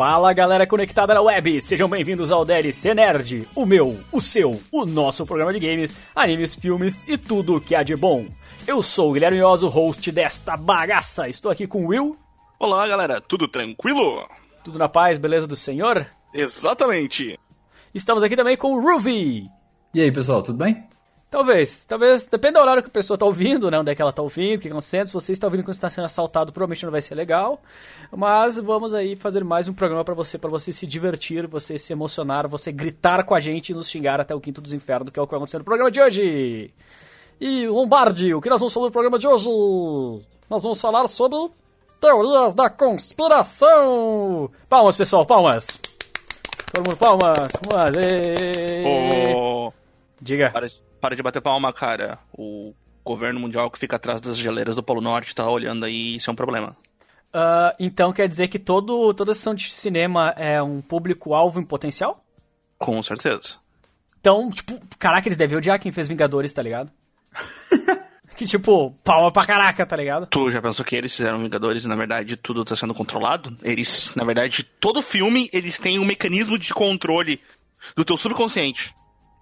Fala galera conectada na web, sejam bem-vindos ao DLC Nerd, o meu, o seu, o nosso programa de games, animes, filmes e tudo que há de bom. Eu sou o Guilherme Oso, host desta bagaça. Estou aqui com o Will. Olá galera, tudo tranquilo? Tudo na paz, beleza do senhor? Exatamente. Estamos aqui também com o Ruby. E aí pessoal, tudo bem? Talvez, talvez, depende do horário que a pessoa tá ouvindo, né? Onde é que ela tá ouvindo, o que acontecendo. Se você está ouvindo quando está sendo assaltado, provavelmente não vai ser legal. Mas vamos aí fazer mais um programa para você, para você se divertir, você se emocionar, você gritar com a gente e nos xingar até o quinto dos infernos, que é o que vai acontecer no programa de hoje. E Lombardi, o que nós vamos falar no programa de hoje? Nós vamos falar sobre teorias da conspiração. Palmas, pessoal, palmas. Todo mundo, palmas, palmas. Êêê. Pô, Diga. para, de- para de bater palma, cara. O governo mundial que fica atrás das geleiras do Polo Norte tá olhando aí, isso é um problema. Ah, então quer dizer que todo, toda sessão de cinema é um público-alvo em potencial? Com certeza. Então, tipo, caraca, eles devem odiar quem fez Vingadores, tá ligado? que tipo, palma pra caraca, tá ligado? Tu já pensou que eles fizeram Vingadores e na verdade tudo tá sendo controlado? Eles, na verdade, todo filme eles têm um mecanismo de controle do teu subconsciente.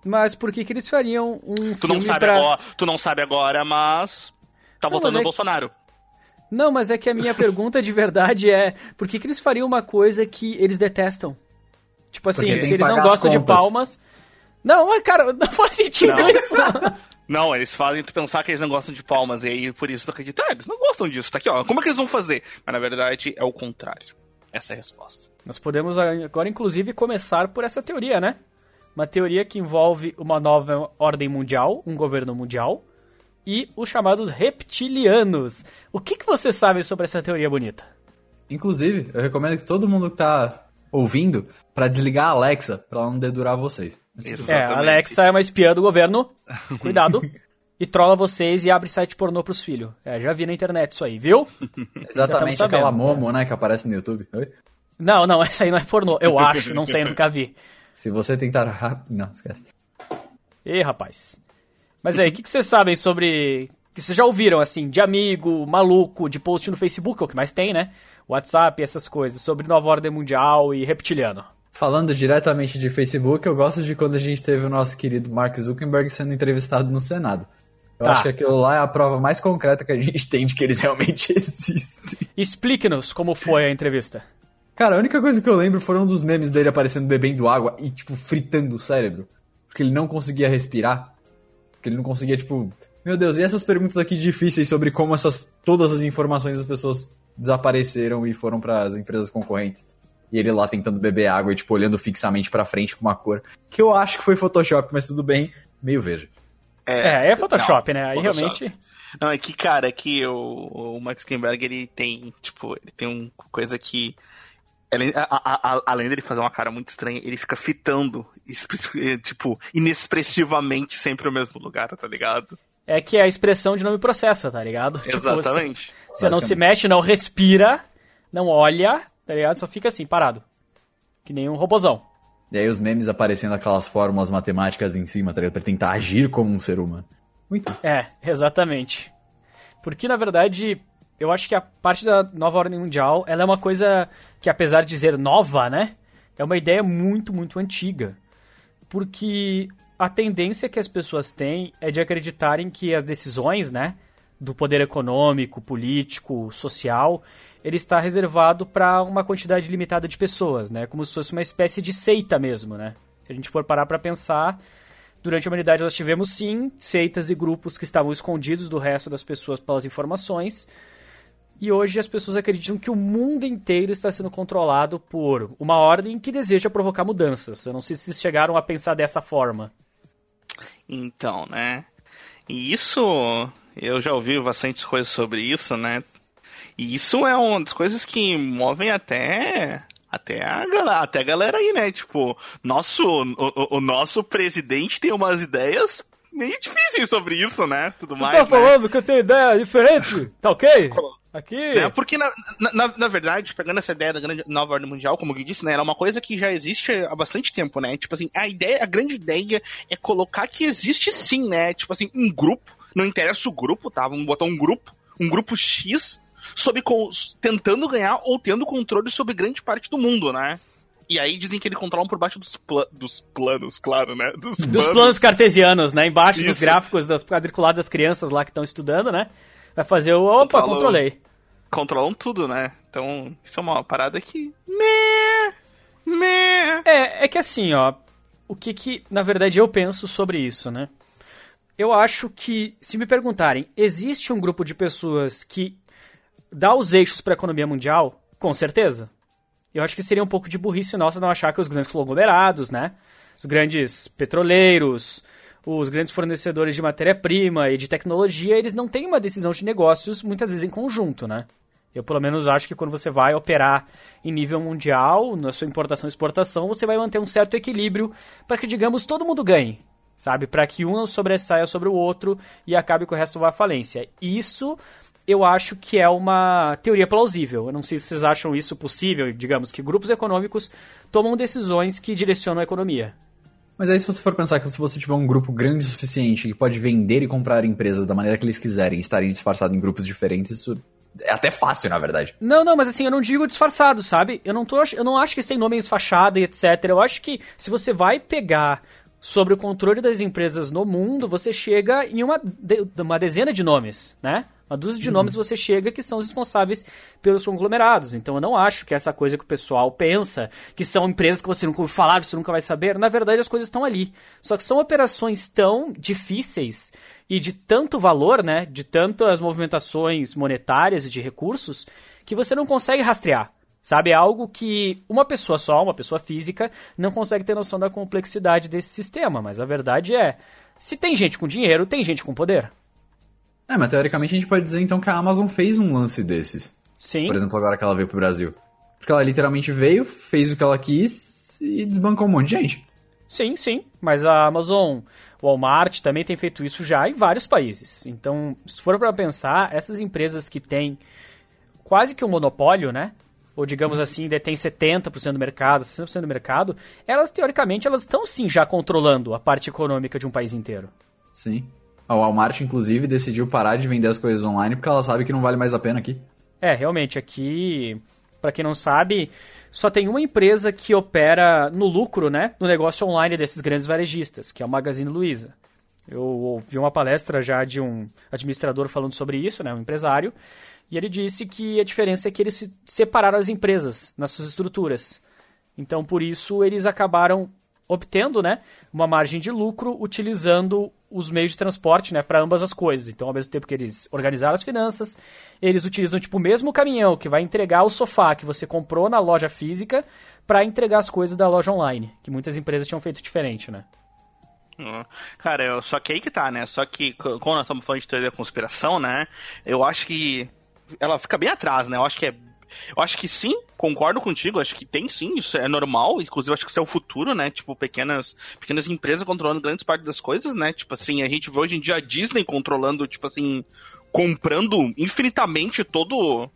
Mas por que que eles fariam um Tu filme não sabe pra... agora, tu não sabe agora, mas tá Não, voltando mas é no que- Bolsonaro. Não, mas é que a minha pergunta de verdade é, por que que eles fariam uma coisa que eles detestam? Tipo assim, que eles não gostam de palmas... Não, mas cara, não faz sentido Não. isso. Não, eles fazem tu pensar que eles não gostam de palmas, e aí por isso tu acredita, ah, eles não gostam disso, tá aqui, ó. Como é que eles vão fazer? Mas na verdade é o contrário. Essa é a resposta. Nós podemos agora, inclusive, começar por essa teoria, né? Uma teoria que envolve uma nova ordem mundial, um governo mundial, e os chamados reptilianos. O que, que você sabe sobre essa teoria bonita? Inclusive, eu recomendo que todo mundo que tá ouvindo pra desligar a Alexa pra ela não dedurar vocês. Isso. É, a Exatamente. Alexa é uma espiã do governo, cuidado, e trola vocês e abre site pornô pros filhos. É, já vi na internet isso aí, viu? Exatamente aquela. Momo, né, que aparece no YouTube. Oi? Não, não, essa aí não é pornô. Eu acho, não sei, nunca vi. Se você tentar rápido... Não, esquece. Ih, rapaz. Mas aí, o que, que vocês sabem sobre. Que vocês já ouviram, assim, de amigo, maluco, de post no Facebook, é o que mais tem, né? WhatsApp, essas coisas, sobre nova ordem mundial e reptiliano. Falando diretamente de Facebook, eu gosto de quando a gente teve o nosso querido Mark Zuckerberg sendo entrevistado no Senado. Eu Tá. acho que aquilo lá é a prova mais concreta que a gente tem de que eles realmente existem. Explique-nos como foi a entrevista. Cara, a única coisa que eu lembro foram dos memes dele aparecendo bebendo água e, tipo, fritando o cérebro. Porque ele não conseguia respirar. Porque ele não conseguia, tipo. Meu Deus, e essas perguntas aqui difíceis sobre como essas. todas as informações das pessoas desapareceram e foram para as empresas concorrentes. E ele lá tentando beber água e, tipo, olhando fixamente pra frente com uma cor. Que eu acho que foi Photoshop, mas tudo bem, meio verde. É, é Photoshop, não, né? Aí Photoshop. realmente. Não, é que, cara, é que o, o Max Zuckerberg, ele tem, tipo, ele tem uma coisa que... ele- a- a- a- além dele fazer uma cara muito estranha, ele fica fitando, eh, tipo, inexpressivamente sempre o mesmo lugar, tá ligado? É que a expressão de não me processa, tá ligado? Tipo, você- Exatamente. Você não se mexe, não respira, não olha, tá ligado? Só fica assim, parado. Que nem um robozão. E aí os memes aparecendo aquelas fórmulas matemáticas em cima, tá ligado? Pra tentar agir como um ser humano. Muito. É, exatamente. Porque, na verdade, eu acho que a parte da nova ordem mundial, ela é uma coisa que, apesar de dizer nova, né? É uma ideia muito, muito antiga. Porque a tendência que as pessoas têm é de acreditarem que as decisões, né? Do poder econômico, político, social, ele está reservado para uma quantidade limitada de pessoas, né? Como se fosse uma espécie de seita mesmo, né? Se a gente for parar para pensar, Durante a humanidade nós tivemos sim seitas e grupos que estavam escondidos do resto das pessoas pelas informações. E hoje as pessoas acreditam que o mundo inteiro está sendo controlado por uma ordem que deseja provocar mudanças. Eu não sei se vocês chegaram a pensar dessa forma. Então, né? E isso, eu já ouvi bastante coisas sobre isso, né? E isso é uma das coisas que movem até até a galera, até a galera aí, né? Tipo, nosso, o, o- nosso presidente tem umas ideias meio difíceis sobre isso, né? Tudo mais. né? que eu tenho ideia diferente? Tá ok? Aqui. Né? Porque, na, na, na verdade, pegando essa ideia da grande nova ordem mundial, como o Gui disse, né, ela é uma coisa que já existe há bastante tempo, né? Tipo assim, a ideia, a grande ideia é colocar que existe sim, né? Tipo assim, um grupo, não interessa o grupo, tá? Vamos botar um grupo, um grupo X, sob, tentando ganhar ou tendo controle sobre grande parte do mundo, né? E aí dizem que ele controla por baixo dos, pla dos planos, claro, né? Dos, dos planos. cartesianos, né? Embaixo Isso. dos gráficos das quadriculadas das crianças lá que estão estudando, né? Vai fazer o. Opa, Controlam, controlei. Controlam tudo, né? Então, isso é uma parada que. Meh, meh. É, é que assim, ó. O que que, na verdade, eu penso sobre isso, né? Eu acho que, se me perguntarem, existe um grupo de pessoas que dá os eixos para a economia mundial? Com certeza. Eu acho que seria um pouco de burrice nossa não achar que os grandes conglomerados, né? Os grandes petroleiros, os grandes fornecedores de matéria-prima e de tecnologia, eles não têm uma decisão de negócios muitas vezes em conjunto, né? Eu pelo menos acho que quando você vai operar em nível mundial, na sua importação e exportação, você vai manter um certo equilíbrio para que, digamos, todo mundo ganhe, sabe? Para que um não sobressaia sobre o outro e acabe com o resto da falência. Isso eu acho que é uma teoria plausível. Eu não sei se vocês acham isso possível, digamos, que grupos econômicos tomam decisões que direcionam a economia. Mas aí se você for pensar que se você tiver um grupo grande o suficiente que pode vender e comprar empresas da maneira que eles quiserem estarem disfarçados em grupos diferentes, isso é até fácil, na verdade. Não, não, mas assim, eu não digo disfarçado, sabe? Eu não, tô, eu não acho que eles têm nomes fachada e etc. Eu acho que se você vai pegar sobre o controle das empresas no mundo, você chega em uma, uma dezena de nomes, né? Uma dúzia de uhum. nomes você chega que são os responsáveis pelos conglomerados. Então eu não acho que essa coisa que o pessoal pensa, que são empresas que você nunca ouviu falar, você nunca vai saber, na verdade as coisas estão ali. Só que são operações tão difíceis e de tanto valor, né, de tantas movimentações monetárias e de recursos, que você não consegue rastrear. Sabe, é algo que uma pessoa só, uma pessoa física, não consegue ter noção da complexidade desse sistema. Mas a verdade é, se tem gente com dinheiro, tem gente com poder. É, mas teoricamente a gente pode dizer então que a Amazon fez um lance desses. Sim. Por exemplo, agora que ela veio pro Brasil. Porque ela literalmente veio, fez o que ela quis e desbancou um monte de gente. Sim, sim. Mas a Amazon, Walmart também tem feito isso já em vários países. Então, se for para pensar, essas empresas que têm quase que um monopólio, né? Ou digamos assim, detém 70% do mercado, 60% do mercado, elas teoricamente elas estão sim já controlando a parte econômica de um país inteiro. Sim. A Walmart, inclusive, decidiu parar de vender as coisas online porque ela sabe que não vale mais a pena aqui. É, realmente, aqui, para quem não sabe, só tem uma empresa que opera no lucro, né, no negócio online desses grandes varejistas, que é o Magazine Luiza. Eu ouvi uma palestra já de um administrador falando sobre isso, né, um empresário, e ele disse que a diferença é que eles separaram as empresas nas suas estruturas. Então, por isso, eles acabaram obtendo né, uma margem de lucro utilizando os meios de transporte né, para ambas as coisas. Então, ao mesmo tempo que eles organizaram as finanças, eles utilizam tipo, o mesmo caminhão que vai entregar o sofá que você comprou na loja física para entregar as coisas da loja online, que muitas empresas tinham feito diferente, né? Cara, só que aí que tá, né? Só que quando nós estamos falando de teoria da conspiração, né? Eu acho que ela fica bem atrás, né? Eu acho que é eu acho que sim, concordo contigo, acho que tem sim, isso é normal, inclusive acho que isso é o futuro, né? Tipo, pequenas, pequenas empresas controlando grandes partes das coisas, né? Tipo assim, a gente vê hoje em dia a Disney controlando, tipo assim, comprando infinitamente todo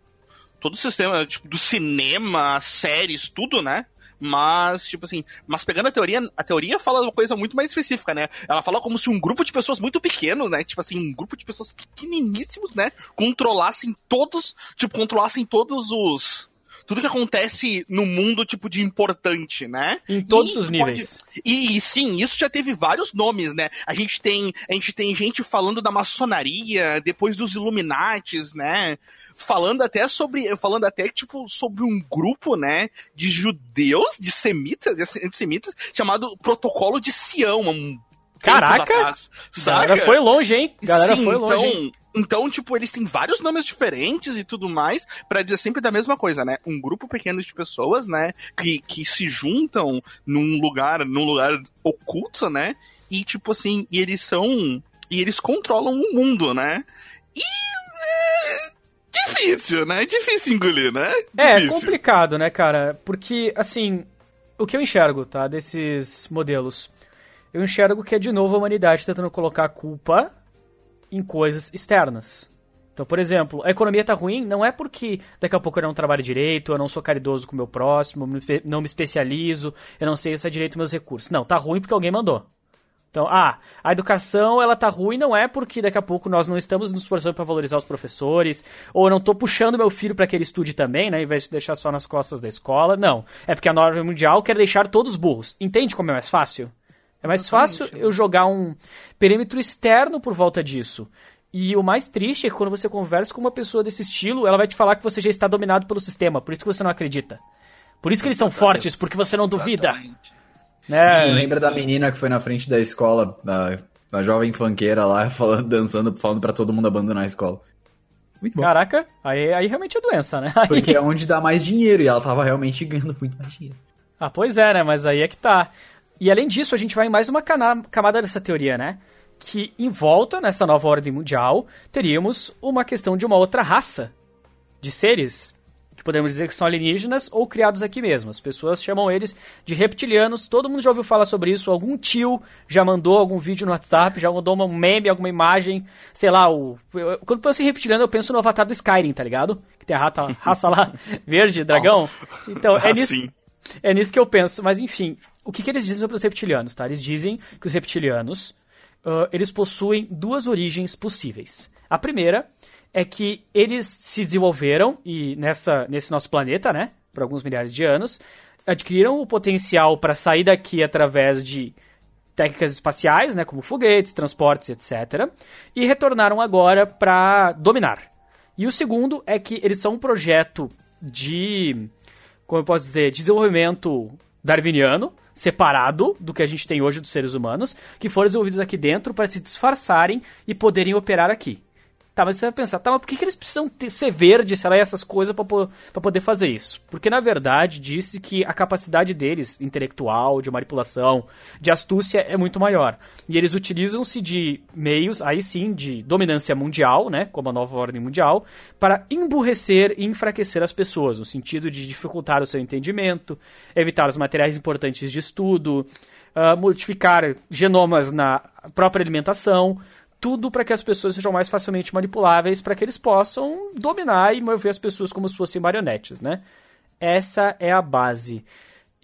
todo o sistema tipo, do cinema, séries, tudo, né? Mas, tipo assim, mas pegando a teoria, a teoria fala uma coisa muito mais específica, né? Ela fala como se um grupo de pessoas muito pequeno, né? Tipo assim, um grupo de pessoas pequeniníssimos, né? Controlassem todos, tipo, controlassem todos os tudo que acontece no mundo, tipo, de importante, né? Em todos e os níveis. E, e, sim, isso já teve vários nomes, né? A gente tem, a gente tem gente falando da maçonaria, depois dos Illuminates, né? Falando até sobre, falando até tipo sobre um grupo, né, de judeus, de semitas, de antissemitas, chamado Protocolo de Sião, um Caraca! Atrás, galera foi longe, hein? Galera Sim, foi longe. Então, hein? então, tipo, eles têm vários nomes diferentes e tudo mais para dizer sempre da mesma coisa, né? Um grupo pequeno de pessoas, né, que, que se juntam num lugar, num lugar oculto, né? E tipo assim, e eles são e eles controlam o mundo, né? E é, difícil, né? Difícil engolir, né? É, difícil. É complicado, né, cara? Porque, assim, o que eu enxergo, tá, desses modelos, eu enxergo que é de novo a humanidade tentando colocar a culpa em coisas externas. Então, por exemplo, a economia tá ruim não é porque daqui a pouco eu não trabalho direito, eu não sou caridoso com o meu próximo, não me especializo, eu não sei usar direito meus recursos. Não, tá ruim porque alguém mandou. Então, ah, a educação ela tá ruim não é porque daqui a pouco nós não estamos nos esforçando para valorizar os professores, ou eu não tô puxando meu filho para que ele estude também, né, em vez de deixar só nas costas da escola. Não, é porque a norma mundial quer deixar todos burros. Entende como é mais fácil? É mais fácil eu jogar um perímetro externo por volta disso. E o mais triste é que quando você conversa com uma pessoa desse estilo, ela vai te falar que você já está dominado pelo sistema, por isso que você não acredita. Por isso que eles são fortes, porque você não duvida. Exatamente. Né? Sim, lembra da menina que foi na frente da escola, da, da jovem funkeira lá, falando, dançando, falando pra todo mundo abandonar a escola. Muito bom. Caraca, aí, aí realmente é doença, né? Aí- Porque é onde dá mais dinheiro e ela tava realmente ganhando muito mais dinheiro. Ah, pois é, né? Mas aí é que tá. E além disso, a gente vai em mais uma camada dessa teoria, né? Que em volta, nessa nova ordem mundial, teríamos uma questão de uma outra raça de seres, que podemos dizer que são alienígenas ou criados aqui mesmo. As pessoas chamam eles de reptilianos. Todo mundo já ouviu falar sobre isso. Algum tio já mandou algum vídeo no WhatsApp, já mandou um meme, alguma imagem. Sei lá, o... quando eu penso em reptiliano, eu penso no avatar do Skyrim, tá ligado? Que tem a rata, raça lá, verde, dragão. Então, é Ah, nisso. É nisso que eu penso, mas enfim, o que, que eles dizem sobre os reptilianos, tá? Eles dizem que os reptilianos, ah, eles possuem duas origens possíveis. A primeira é que eles se desenvolveram e nessa, nesse nosso planeta, né, por alguns milhares de anos, adquiriram o potencial para sair daqui através de técnicas espaciais, né, como foguetes, transportes, etc, e retornaram agora para dominar. E o segundo é que eles são um projeto de como eu posso dizer, desenvolvimento darwiniano, separado do que a gente tem hoje dos seres humanos, que foram desenvolvidos aqui dentro para se disfarçarem e poderem operar aqui. Tá, mas você vai pensar, tá, mas por que, que eles precisam ter, ser verde, sei lá, essas coisas pra poder fazer isso? Porque, na verdade, disse que a capacidade deles, intelectual, de manipulação, de astúcia, é muito maior. E eles utilizam-se de meios, aí sim, de dominância mundial, né, como a nova ordem mundial, para emburrecer e enfraquecer as pessoas, no sentido de dificultar o seu entendimento, evitar os materiais importantes de estudo, ah, modificar genomas na própria alimentação, tudo para que as pessoas sejam mais facilmente manipuláveis, para que eles possam dominar e mover as pessoas como se fossem marionetes, né? Essa é a base.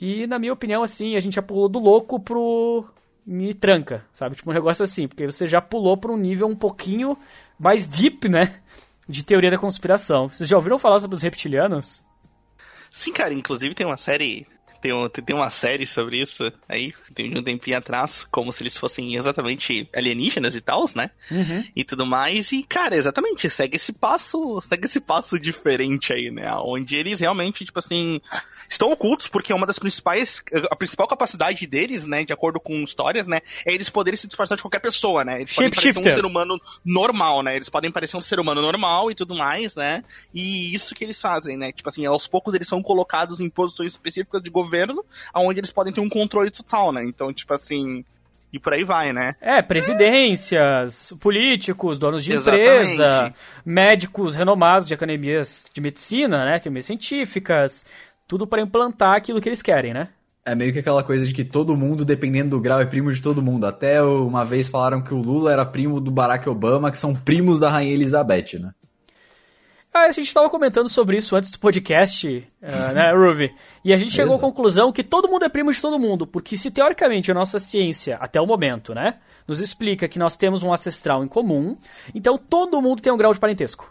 E, na minha opinião, assim, a gente já pulou do louco pro me tranca, sabe? Tipo um negócio assim, porque você já pulou para um nível um pouquinho mais deep, né? De teoria da conspiração. Vocês já ouviram falar sobre os reptilianos? Sim, cara, inclusive tem uma série. Tem, um- tem uma série sobre isso aí, tem um tempinho atrás, como se eles fossem exatamente alienígenas e tal, né? E tudo mais. E, cara, exatamente, segue esse passo, segue esse passo diferente aí, né? Onde eles realmente, tipo assim, estão ocultos, porque uma das principais. A principal capacidade deles, né, de acordo com histórias, né, é eles poderem se disfarçar de qualquer pessoa, né? Eles podem parecer um ser humano normal, né? Eles podem parecer um ser humano normal e tudo mais, né? E isso que eles fazem, né? Tipo assim, aos poucos eles são colocados em posições específicas de governo, onde eles podem ter um controle total, né? Então, tipo assim. E por aí vai, né? É, presidências, políticos, donos de Exatamente. empresa, médicos renomados de academias de medicina, né, academias científicas, tudo para implantar aquilo que eles querem, né? É meio que aquela coisa de que todo mundo, dependendo do grau, é primo de todo mundo. Até uma vez falaram que o Lula era primo do Barack Obama, que são primos da Rainha Elizabeth, né? Ah, a gente estava comentando sobre isso antes do podcast, eh, né, Ruby? E a gente chegou à Exato. conclusão que todo mundo é primo de todo mundo, porque se teoricamente a nossa ciência, até o momento, né, nos explica que nós temos um ancestral em comum, então todo mundo tem um grau de parentesco.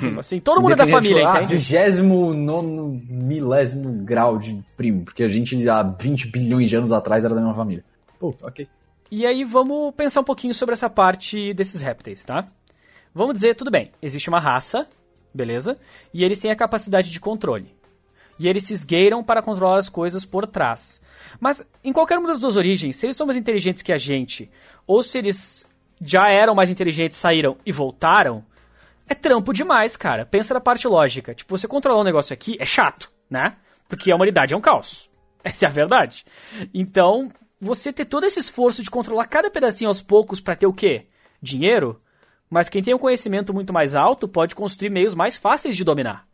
Tipo Assim, todo mundo é da família, ah, entende? vigésimo nono milésimo grau de primo, porque a gente há 20 bilhões de anos atrás era da mesma família. Pô, ok. E aí vamos pensar um pouquinho sobre essa parte desses répteis, tá? Vamos dizer, tudo bem, existe uma raça, beleza? E eles têm a capacidade de controle. E eles se esgueiram para controlar as coisas por trás. Mas em qualquer uma das duas origens, se eles são mais inteligentes que a gente, ou se eles já eram mais inteligentes, saíram e voltaram, é trampo demais, cara. Pensa na parte lógica. Tipo, você controlar um negócio aqui é chato, né? Porque a humanidade é um caos. Essa é a verdade. Então, você ter todo esse esforço de controlar cada pedacinho aos poucos pra ter o quê? Dinheiro? Mas quem tem um conhecimento muito mais alto pode construir meios mais fáceis de dominar.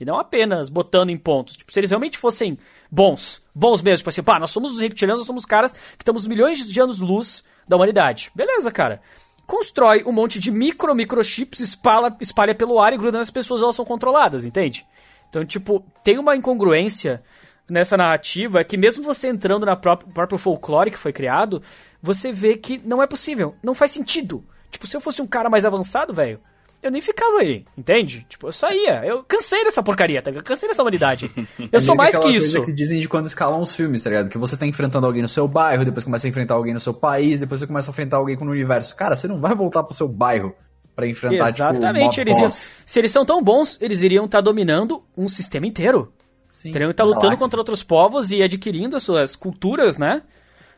E não apenas botando em pontos. Tipo, se eles realmente fossem bons, bons mesmo, tipo assim, pá, nós somos os reptilianos, nós somos os caras que estamos milhões de anos-luz da humanidade. Beleza, cara. Constrói um monte de micro, microchips, espalha, espalha pelo ar e gruda nas pessoas, elas são controladas, entende? Então, tipo, tem uma incongruência nessa narrativa que mesmo você entrando na própria, próprio folclore que foi criado, você vê que não é possível, não faz sentido. Tipo, se eu fosse um cara mais avançado, velho, eu nem ficava aí, entende? Tipo, eu saía. Eu cansei dessa porcaria, tá ligado? Cansei dessa humanidade. Eu É sou mais que coisa isso. que dizem de quando escalam os filmes, tá ligado? Que você tá enfrentando alguém no seu bairro, depois começa a enfrentar alguém no seu país, depois você começa a enfrentar alguém no universo. Cara, você não vai voltar pro seu bairro pra enfrentar, Exatamente, tipo, eles iam, se eles são tão bons, eles iriam estar dominando um sistema inteiro. Sim, Teriam que estar lutando galáxia. contra outros povos e adquirindo as suas culturas, né?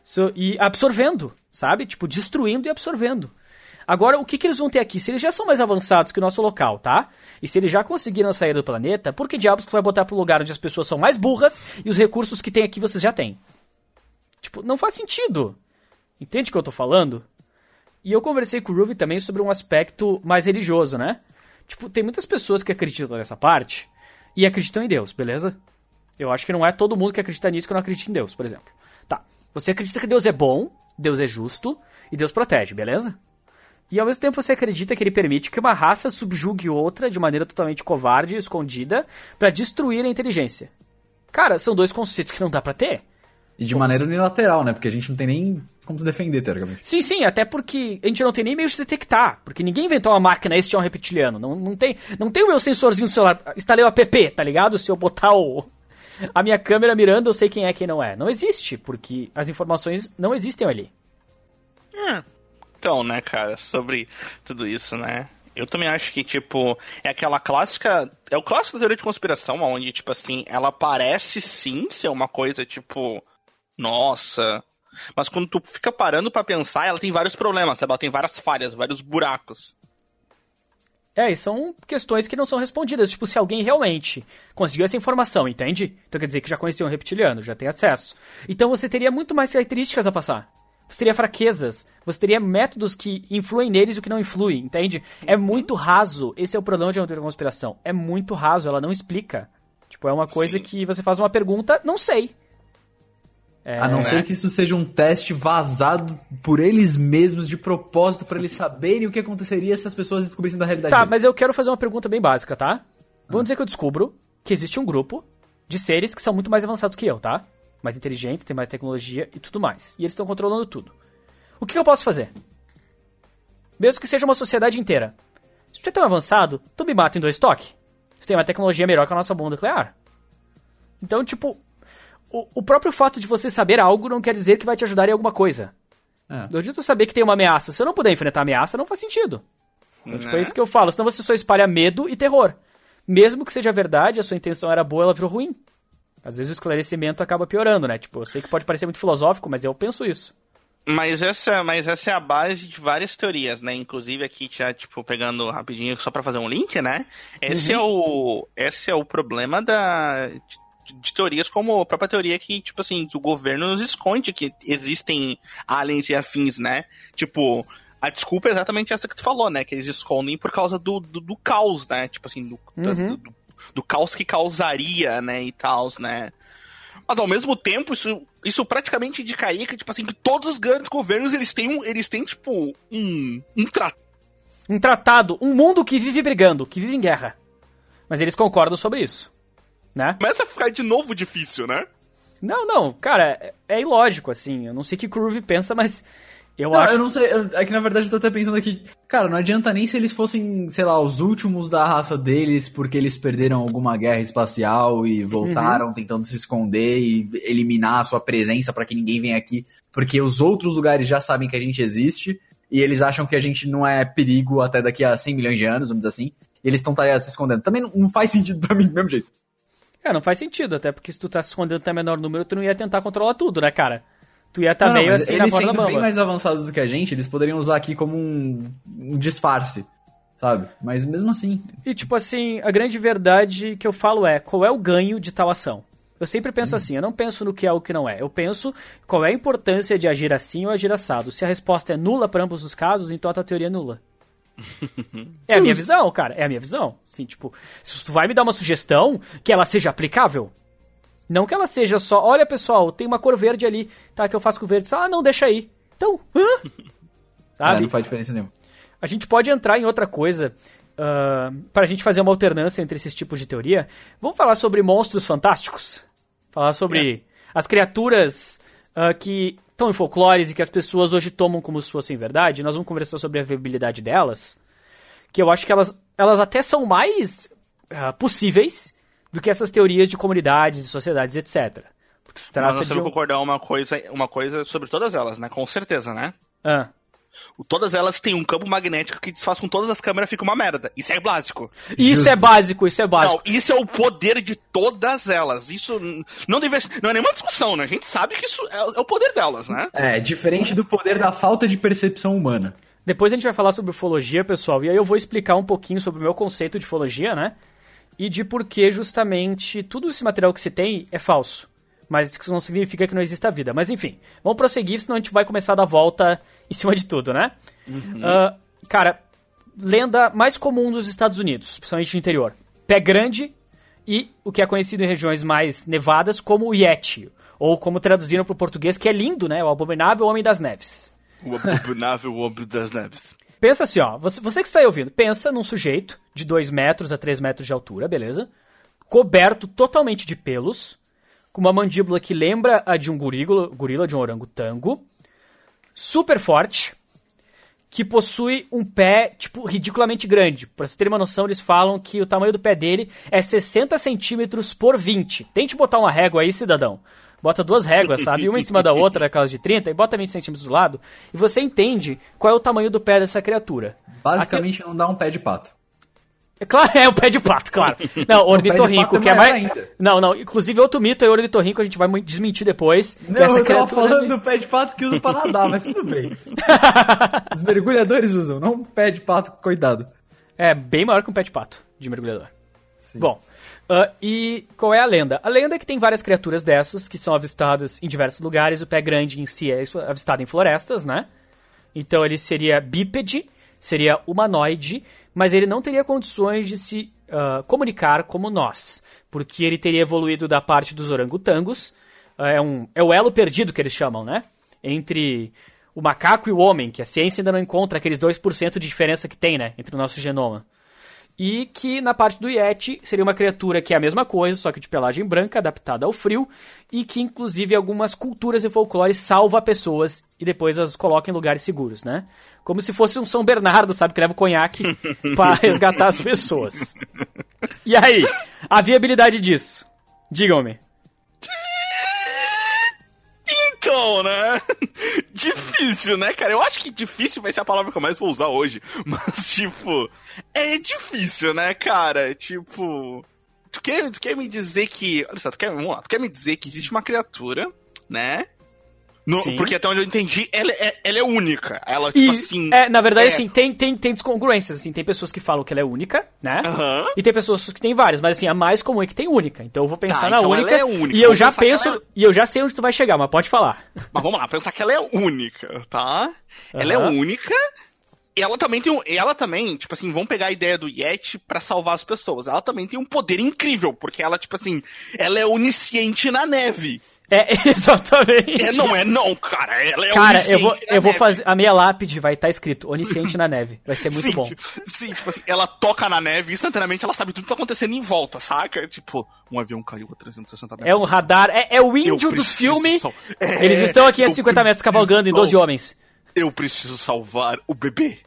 So- e absorvendo, sabe? Tipo, destruindo e absorvendo. Agora, o que, que eles vão ter aqui? Se eles já são mais avançados que o nosso local, tá? E se eles já conseguiram sair do planeta, por que diabos tu vai botar pro lugar onde as pessoas são mais burras e os recursos que tem aqui vocês já têm? Tipo, não faz sentido. Entende o que eu tô falando? E eu conversei com o Ruby também sobre um aspecto mais religioso, né? Tipo, tem muitas pessoas que acreditam nessa parte e acreditam em Deus, beleza? Eu acho que não é todo mundo que acredita nisso que não acredita em Deus, por exemplo. Tá. Você acredita que Deus é bom, Deus é justo e Deus protege, beleza? E ao mesmo tempo você acredita que ele permite que uma raça subjugue outra de maneira totalmente covarde e escondida pra destruir a inteligência. Cara, são dois conceitos que não dá pra ter. E de maneira unilateral, né? Porque a gente não tem nem como se defender, teoricamente. Sim, sim, até porque a gente não tem nem meio de detectar. Porque ninguém inventou uma máquina, este é um reptiliano. Não, não, tem, não tem o meu sensorzinho do celular. Instalei o app, tá ligado? Se eu botar o, a minha câmera mirando, eu sei quem é quem não é. Não existe, porque as informações não existem ali. Então, né, cara, sobre tudo isso, né? Eu também acho que, tipo, é aquela clássica. É o clássico da teoria de conspiração, onde, tipo assim, ela parece sim ser uma coisa, tipo. Nossa. Mas quando tu fica parando pra pensar, ela tem vários problemas, sabe? Ela tem várias falhas, vários buracos. É, e são questões que não são respondidas. Tipo, se alguém realmente conseguiu essa informação, entende? Então quer dizer que já conhecia um reptiliano, já tem acesso. Então você teria muito mais características a passar. Você teria fraquezas, você teria métodos que influem neles e o que não influi, entende? É muito raso. Esse é o problema de uma teoria da conspiração. É muito raso, ela não explica. Tipo, é uma coisa Sim. que você faz uma pergunta, não sei. É, a não né? ser que isso seja um teste vazado por eles mesmos, de propósito, pra eles saberem o que aconteceria se as pessoas descobrissem da realidade. Tá, deles. mas eu quero fazer uma pergunta bem básica, tá? Vamos dizer que eu descubro que existe um grupo de seres que são muito mais avançados que eu, tá? Mais inteligentes, tem mais tecnologia e tudo mais. E eles estão controlando tudo. O que, que eu posso fazer? Mesmo que seja uma sociedade inteira. Se tu é tão avançado, tu me mata em dois toques. Tu tem uma tecnologia melhor que a nossa bomba nuclear. Então, tipo, o, o próprio fato de você saber algo não quer dizer que vai te ajudar em alguma coisa. É. Não adianta eu saber que tem uma ameaça. Se eu não puder enfrentar a ameaça, não faz sentido. Então, tipo, é Né? isso que eu falo. Senão você só espalha medo e terror. Mesmo que seja verdade, a sua intenção era boa, ela virou ruim. Às vezes o esclarecimento acaba piorando, né? Tipo, eu sei que pode parecer muito filosófico, mas eu penso isso. Mas essa, mas essa é a base de várias teorias, né? Inclusive aqui já, tipo, pegando rapidinho só pra fazer um link, né? Esse é o esse é o problema da de, de teorias como a própria teoria que, tipo assim, que o governo nos esconde que existem aliens e afins, né? Tipo, a desculpa é exatamente essa que tu falou, né? Que eles escondem por causa do, do, do caos, né? Tipo assim, do, Uhum. do, do caos que causaria, né? E tal, né? Mas ao mesmo tempo, isso, isso praticamente indicaria que, tipo assim, que todos os grandes governos, eles têm, um, eles têm tipo, um, um tratado. Um tratado, um mundo que vive brigando, que vive em guerra. Mas eles concordam sobre isso. Né? Começa a ficar de novo difícil, né? Não, não, cara, é, é ilógico, assim. Eu não sei o que Groove pensa, mas eu Não, acho. eu não sei, é que na verdade eu tô até pensando aqui, cara, não adianta nem se eles fossem, sei lá, os últimos da raça deles porque eles perderam alguma guerra espacial e voltaram tentando se esconder e eliminar a sua presença pra que ninguém venha aqui, porque os outros lugares já sabem que a gente existe e eles acham que a gente não é perigo até daqui a 100 milhões de anos, vamos dizer assim, e eles estão se escondendo. Também não, não faz sentido pra mim do mesmo jeito. É, não faz sentido, até porque se tu tá se escondendo até menor número, tu não ia tentar controlar tudo, né, cara? Tu ia estar Não, não, meio mas assim na eles sendo bem mais avançados do que a gente, eles poderiam usar aqui como um, um disfarce, sabe? Mas mesmo assim, E tipo assim, a grande verdade que eu falo é, qual é o ganho de tal ação? Eu sempre penso assim, eu não penso no que é ou o que não é. Eu penso qual é a importância de agir assim ou agir assado. Se a resposta é nula para ambos os casos, então a tua teoria é nula. é a minha visão, cara. É a minha visão. Assim, tipo, se tu vai me dar uma sugestão, que ela seja aplicável. Não que ela seja só, olha pessoal, tem uma cor verde ali, tá? Que eu faço com verde. Ah, não, deixa aí. Então, hã? é, Sabe? não faz diferença nenhuma. A gente pode entrar em outra coisa ah, para a gente fazer uma alternância entre esses tipos de teoria. Vamos falar sobre monstros fantásticos? Falar sobre as criaturas ah, que estão em folclores e que as pessoas hoje tomam como se fossem verdade, nós vamos conversar sobre a viabilidade delas, que eu acho que elas, elas até são mais uh, possíveis do que essas teorias de comunidades e sociedades, etc. Porque se trata Mas nós de concordar uma coisa, uma coisa sobre todas elas, né? Com certeza, né? Ah. Todas elas têm um campo magnético que desfaz com todas as câmeras fica uma merda. Isso é básico. Isso é básico, isso é básico. Não, isso é o poder de todas elas. Isso não deve não é nenhuma discussão, né? A gente sabe que isso é, é o poder delas, né? É, diferente do poder da falta de percepção humana. Depois a gente vai falar sobre ufologia, pessoal, e aí eu vou explicar um pouquinho sobre o meu conceito de ufologia, né? E de por que justamente tudo esse material que se tem é falso. Mas isso não significa que não exista vida. Mas enfim, vamos prosseguir, senão a gente vai começar a dar volta em cima de tudo, né? Uhum. Uh, cara, lenda mais comum dos Estados Unidos, principalmente no interior. Pé grande e o que é conhecido em regiões mais nevadas como o Yeti. Ou como traduziram para o português, que é lindo, né? O Abominável Homem das Neves. O Abominável Homem das Neves. Pensa assim, ó. Você, você que está aí ouvindo, pensa num sujeito de 2 metros a 3 metros de altura, beleza? Coberto totalmente de pelos, com uma mandíbula que lembra a de um gorila, gorila de um orangotango, super forte, que possui um pé, tipo, ridiculamente grande. Pra você ter uma noção, eles falam que o tamanho do pé dele é 60 centímetros por 20. Tente botar uma régua aí, cidadão. Bota duas réguas, sabe? Uma em cima da outra, aquelas de 30, e bota 20 centímetros do lado, e você entende qual é o tamanho do pé dessa criatura. Basicamente não dá um pé de pato. É claro, é o pé de pato, claro. Não, ornitorrinco, que é mais. Ainda. Não, não, inclusive outro mito é o ornitorrinco, a gente vai desmentir depois. Não, essa eu criatura... tava falando do pé de pato que usa pra nadar, mas tudo bem. Os mergulhadores usam, não um pé de pato, cuidado. É bem maior que um pé de pato de mergulhador. Sim. Bom, uh, e qual é a lenda? A lenda é que tem várias criaturas dessas que são avistadas em diversos lugares. O pé grande em si é avistado em florestas, né? Então ele seria bípede, seria humanoide mas ele não teria condições de se uh, comunicar como nós, porque ele teria evoluído da parte dos orangotangos, uh, é, um, é o elo perdido que eles chamam, né? Entre o macaco e o homem, que a ciência ainda não encontra aqueles 2% de diferença que tem, né, entre o nosso genoma. E que na parte do Yeti seria uma criatura que é a mesma coisa, só que de pelagem branca, adaptada ao frio, e que inclusive algumas culturas e folclores salva pessoas e depois as coloca em lugares seguros, né? Como se fosse um São Bernardo, sabe, que leva o conhaque para resgatar as pessoas. E aí, a viabilidade disso? Digam-me. Então, né? Difícil, né, cara? Eu acho que difícil vai ser a palavra que eu mais vou usar hoje. Mas, tipo, é difícil, né, cara? Tipo. Tu quer, tu quer me dizer que. Olha só, tu quer, vamos lá, tu quer me dizer que existe uma criatura, né? No, porque até onde eu entendi, ela é, ela é única. Ela, tipo e, assim. É, na verdade, é... assim, tem, tem, tem descongruências, assim. Tem pessoas que falam que ela é única, né? Uhum. E tem pessoas que tem várias, mas assim, a mais comum é que tem única. Então eu vou pensar tá, na então única, é única. E eu já penso. É... E eu já sei onde tu vai chegar, mas pode falar. Mas vamos lá, pensar que ela é única, tá? Uhum. Ela é única. Ela também tem um, ela também, tipo assim, vamos pegar a ideia do Yeti para salvar as pessoas. Ela também tem um poder incrível, porque ela, tipo assim, ela é onisciente na neve. É, exatamente. É, não é não, cara. Ela é cara, eu vou, eu vou fazer. A minha lápide vai estar tá escrito Onisciente na neve. Vai ser muito sim, bom. Sim, tipo assim, ela toca na neve e instantaneamente ela sabe tudo que tá acontecendo em volta, saca? Tipo, um avião caiu a 360 metros. É um radar, é, é o índio dos filmes. É, Eles estão a 550 metros cavalgando em 12 homens. Eu preciso salvar o bebê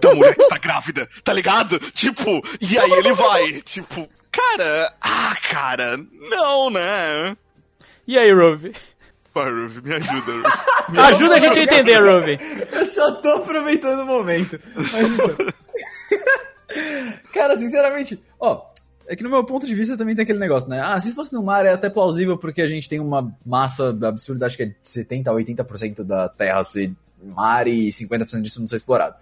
da mulher que está grávida, tá ligado? Tipo, e aí ele vai, tipo, cara, ah, cara, não, né? E aí, Rove? Vai, Rove, me ajuda, Rove. Ajuda a gente a entender, Rove. Eu só tô aproveitando o momento. Mas, então... Cara, sinceramente, ó, é que no meu ponto de vista também tem aquele negócio, né? Ah, se fosse no mar é até plausível porque a gente tem uma massa absurda, acho que é 70 a 80% da Terra ser mar e 50% disso não ser explorado.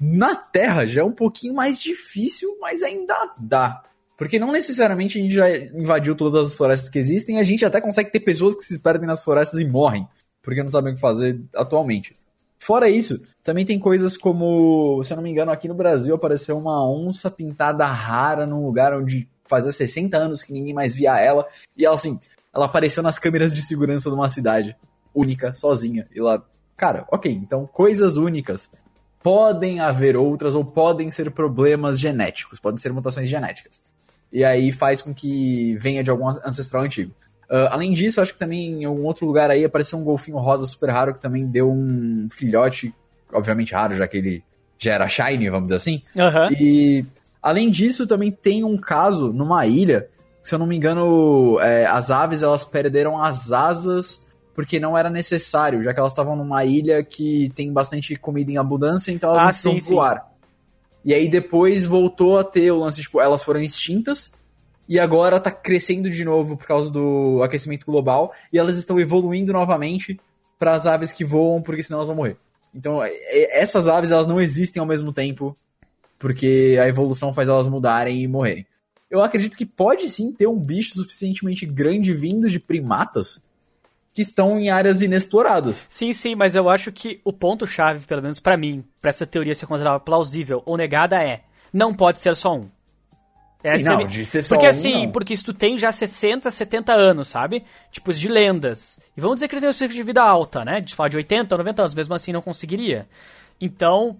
Na Terra já é um pouquinho mais difícil, mas ainda dá. Porque não necessariamente a gente já invadiu todas as florestas que existem, a gente até consegue ter pessoas que se perdem nas florestas e morrem, porque não sabem o que fazer atualmente. Fora isso, também tem coisas como, se eu não me engano, aqui no Brasil apareceu uma onça pintada rara num lugar onde fazia 60 anos que ninguém mais via ela, e ela assim, ela apareceu nas câmeras de segurança de uma cidade, única, sozinha, e lá, cara, ok, então coisas únicas. Podem haver outras ou podem ser problemas genéticos, podem ser mutações genéticas. E aí faz com que venha de algum ancestral antigo. Uh, além disso, acho que também em algum outro lugar aí apareceu um golfinho rosa super raro que também deu um filhote, obviamente raro, já que ele já era shiny, vamos dizer assim. Aham. E além disso, também tem um caso numa ilha, se eu não me engano, é, as aves elas perderam as asas porque não era necessário, já que elas estavam numa ilha que tem bastante comida em abundância, então elas Ah, não precisam sim, sim. E aí depois voltou a ter o lance, tipo, elas foram extintas e agora tá crescendo de novo por causa do aquecimento global e elas estão evoluindo novamente para as aves que voam, porque senão elas vão morrer. Então, é- é- essas aves elas não existem ao mesmo tempo, porque a evolução faz elas mudarem e morrerem. Eu acredito que pode sim ter um bicho suficientemente grande vindo de primatas que estão em áreas inexploradas. Sim, sim, mas eu acho que o ponto-chave, pelo menos pra mim, pra essa teoria ser considerada plausível ou negada é: não pode ser só um. Sim, é não, mi- de ser só Porque um, assim, não. porque se tu tem já 60, 70 anos, sabe? Tipo, de lendas. E vamos dizer que ele tem uma expectativa de vida alta, né? De falar de 80, 90 anos, mesmo assim não conseguiria. Então,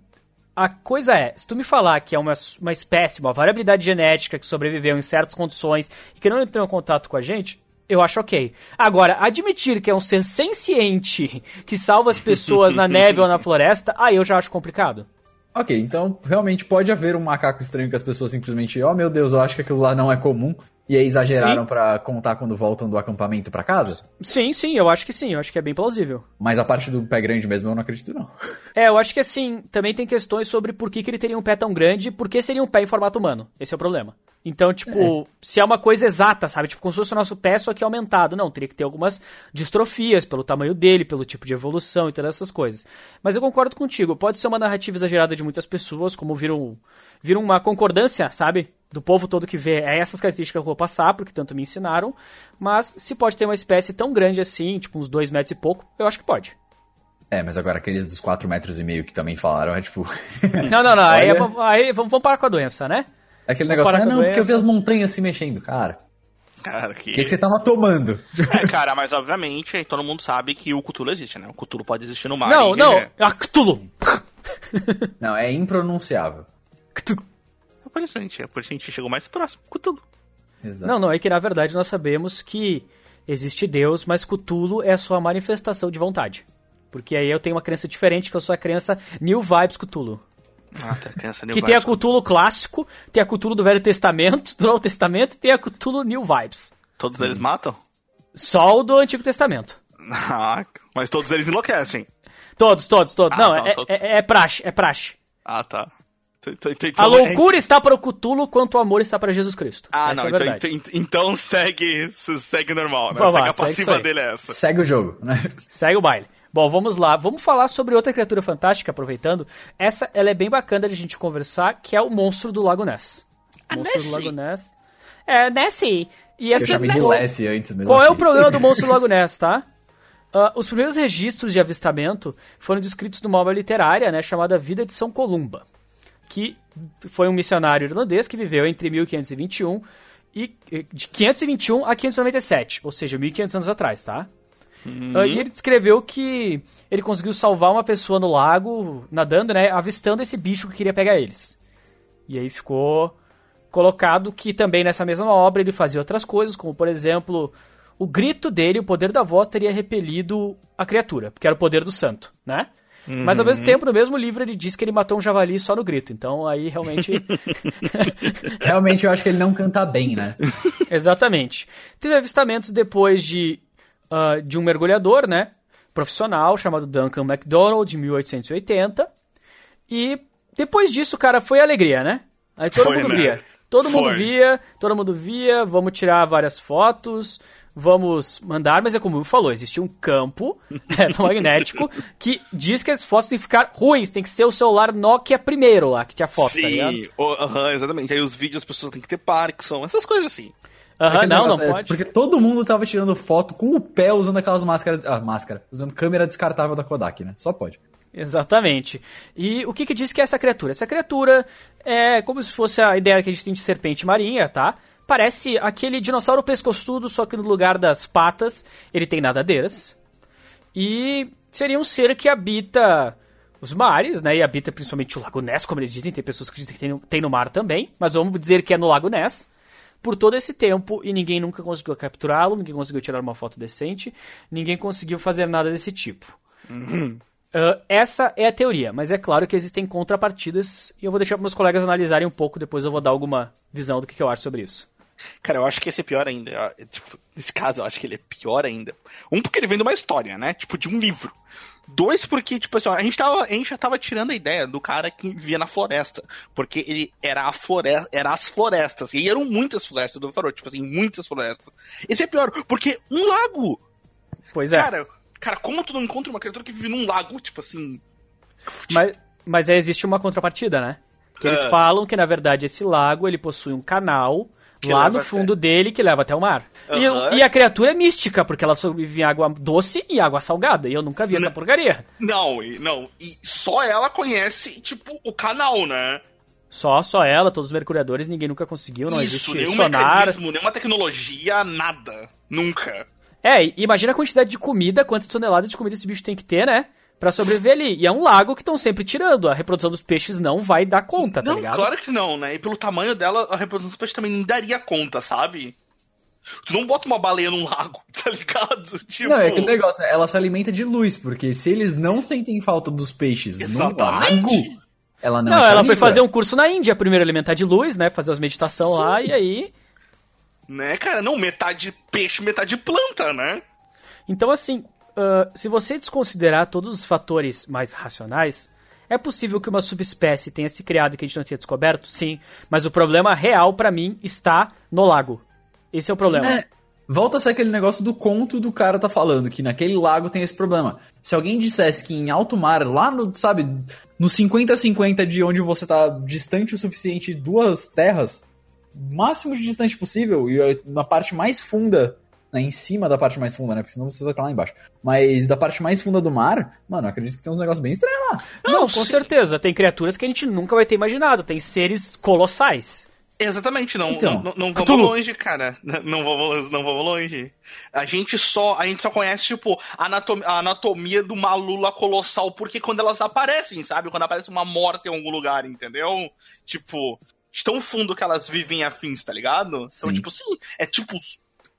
a coisa é, se tu me falar que é uma, uma espécie, uma variabilidade genética que sobreviveu em certas condições e que não entrou em contato com a gente, eu acho ok. Agora, admitir que é um ser senciente que salva as pessoas na neve ou na floresta, aí eu já acho complicado. Ok, então realmente pode haver um macaco estranho que as pessoas simplesmente, oh meu Deus, eu acho que aquilo lá não é comum, e aí exageraram pra contar quando voltam do acampamento pra casa. Sim, sim, eu acho que sim, eu acho que é bem plausível. Mas a parte do pé grande mesmo eu não acredito, não. É, eu acho que assim, também tem questões sobre por que, que ele teria um pé tão grande e por que seria um pé em formato humano. Esse é o problema. Então, tipo, se é uma coisa exata, sabe? Tipo, como se fosse o nosso pé, só que aumentado. Não, teria que ter algumas distrofias pelo tamanho dele, pelo tipo de evolução e todas essas coisas. Mas eu concordo contigo, pode ser uma narrativa exagerada de muitas pessoas, como viram, viram uma concordância, sabe? Do povo todo que vê, é essas características que eu vou passar, porque tanto me ensinaram. Mas se pode ter uma espécie tão grande assim, tipo uns dois metros e pouco, eu acho que pode. É, mas agora aqueles dos 4 metros e meio que também falaram, é tipo... Não, não, não. Aí, Olha. é- aí vamos, vamos parar com a doença, né? É Aquele negócio, ah, a não, porque eu vi as montanhas se mexendo, cara. Cara, que... O que, que você tava tomando? É, cara, mas obviamente todo mundo sabe que o Cthulhu existe, né? O Cthulhu pode existir no mar. Não, e não. viver. Ah, Cthulhu. Não, é impronunciável. Cthulhu. É por isso, gente. É por isso que a gente chegou mais próximo. Cthulhu. Exato. Não, não, é que na verdade nós sabemos que existe Deus, mas Cthulhu é a sua manifestação de vontade. Porque aí eu tenho uma crença diferente, que eu sou a crença New Vibes Cthulhu. Ah, tá. Que tem a Cthulhu clássico, tem a Cthulhu do Velho Testamento, do Novo Testamento, e tem a Cthulhu New Vibes. Todos eles matam? Só o do Antigo Testamento. Ah, mas todos eles enlouquecem. Todos, todos, todos. Ah, não, não, é, todos. é, é praxe, é praxe. Ah, tá. Então- então- A loucura está para o Cthulhu quanto o amor está para Jesus Cristo. Ah, Essa não, é então, então, então segue, segue normal, né? Segue a segue passiva aí. dele é essa. Segue o jogo, né? Segue o baile. Bom, vamos lá. Vamos falar sobre outra criatura fantástica, aproveitando. Essa, ela é bem bacana de a gente conversar, que é o monstro do Lago Ness. A monstro do? Lago Ness. É, Nessie. E Eu essa, chamei de Lessie antes mesmo. qual é o assim. problema do monstro do Lago Ness, tá? Ah, os primeiros registros de avistamento foram descritos numa obra literária, né, chamada Vida de São Columba, que foi um missionário irlandês que viveu entre 1521 e de 521 a 597, ou seja, 1500 anos atrás, tá? Ah, E ele descreveu que ele conseguiu salvar uma pessoa no lago, nadando, né? Avistando esse bicho que queria pegar eles. E aí ficou colocado que também nessa mesma obra ele fazia outras coisas, como por exemplo, o grito dele, o poder da voz, teria repelido a criatura, porque era o poder do santo, né? Mas ao mesmo tempo, no mesmo livro, ele diz que ele matou um javali só no grito. Então aí realmente. Realmente eu acho que ele não canta bem, né? Exatamente. Teve avistamentos depois de, ah, de um mergulhador, né? Profissional, chamado Duncan MacDonald, de 1880. E depois disso, cara, foi alegria, né? Aí todo Foi, mundo né? via. Todo mundo Foi. via, todo mundo via, vamos tirar várias fotos, vamos mandar, mas é como falou, existe um campo eletromagnético que diz que as fotos têm que ficar ruins, tem que ser o celular Nokia primeiro lá, que tinha foto, tá ligado? Sim, o- aham, exatamente. Aí os vídeos as pessoas têm que ter Parkinson, essas coisas assim. Aham, Aquele não, não negócio, é, pode. Porque todo mundo tava tirando foto com o pé usando aquelas máscaras. Ah, máscara. Usando câmera descartável da Kodak, né? Só pode. Exatamente. E o que que diz que é essa criatura? Essa criatura é como se fosse a ideia que a gente tem de serpente marinha, tá? Parece aquele dinossauro pescoçudo, só que no lugar das patas ele tem nadadeiras. E seria um ser que habita os mares, né? E habita principalmente o Lago Ness, como eles dizem. Tem pessoas que dizem que tem no, tem no mar também, mas vamos dizer que é no Lago Ness. Por todo esse tempo e ninguém nunca conseguiu capturá-lo, ninguém conseguiu tirar uma foto decente, ninguém conseguiu fazer nada desse tipo. Uh, essa é a teoria, mas é claro que existem contrapartidas e eu vou deixar para meus colegas analisarem um pouco, depois eu vou dar alguma visão do que, que eu acho sobre isso. Cara, eu acho que esse é pior ainda. Tipo, nesse caso, eu acho que ele é pior ainda. Um, porque ele vem de uma história, né? Tipo, de um livro. Dois, porque, tipo assim, a gente, tava, a gente já tava tirando a ideia do cara que vivia na floresta. Porque ele era a floresta, era as florestas. E eram muitas florestas do Farol, tipo assim, muitas florestas. Esse é pior, porque um lago. Pois é. Cara, cara, como tu não encontra uma criatura que vive num lago, tipo assim. Mas, mas aí existe uma contrapartida, né? Que eles É. falam que, na verdade, esse lago ele possui um canal lá no até- fundo dele que leva até o mar. E- Aham. E, a criatura é mística, porque ela sobrevive em água doce e água salgada. E eu nunca vi essa porcaria. Não, e- não. E só ela conhece, tipo, o canal, né? Só, só ela, todos os mercuriadores, ninguém nunca conseguiu, não Isso, existe nenhum sonar. mecanismo, nenhuma tecnologia, nada. Nunca. É, e imagina a quantidade de comida, quantas toneladas de comida esse bicho tem que ter, né? Pra sobreviver ali. E é um lago que estão sempre tirando. A reprodução dos peixes não vai dar conta, tá não, ligado? claro que não, né? E pelo tamanho dela, a reprodução dos peixes também não daria conta, sabe? Tu não bota uma baleia num lago, tá ligado? Tipo... Não, é aquele negócio, né? Ela se alimenta de luz, porque se eles não sentem falta dos peixes no Exatamente. lago, ela não Não, se ela foi fazer um curso na Índia, primeiro alimentar de luz, né? Fazer as meditação lá, e aí. Né, cara? Não, metade peixe, metade planta, né? Então, assim, ah, se você desconsiderar todos os fatores mais racionais, é possível que uma subespécie tenha se criado que a gente não tenha descoberto? Sim. Mas o problema real, pra mim, está no lago. Esse é o problema. É, volta a ser aquele negócio do conto do cara tá falando, que naquele lago tem esse problema. Se alguém dissesse que em alto mar, lá no, sabe, no 50-50 de onde você tá distante o suficiente duas terras, máximo de distante possível, e na parte mais funda, né, em cima da parte mais funda, né, porque senão você vai estar lá embaixo, mas da parte mais funda do mar, mano, eu acredito que tem uns negócios bem estranhos lá. Não, com sim. certeza. Tem criaturas que a gente nunca vai ter imaginado. Tem seres colossais. Exatamente, não, Então, não, não, não vamos longe, cara. Não vamos, não vamos longe. A gente só, a gente só conhece, tipo, a anatomia, a anatomia de uma lula colossal, porque quando elas aparecem, sabe? Quando aparece uma morte em algum lugar, entendeu? Tipo, de tão fundo que elas vivem afins, tá ligado? Então, Sim. tipo, sim, é tipo.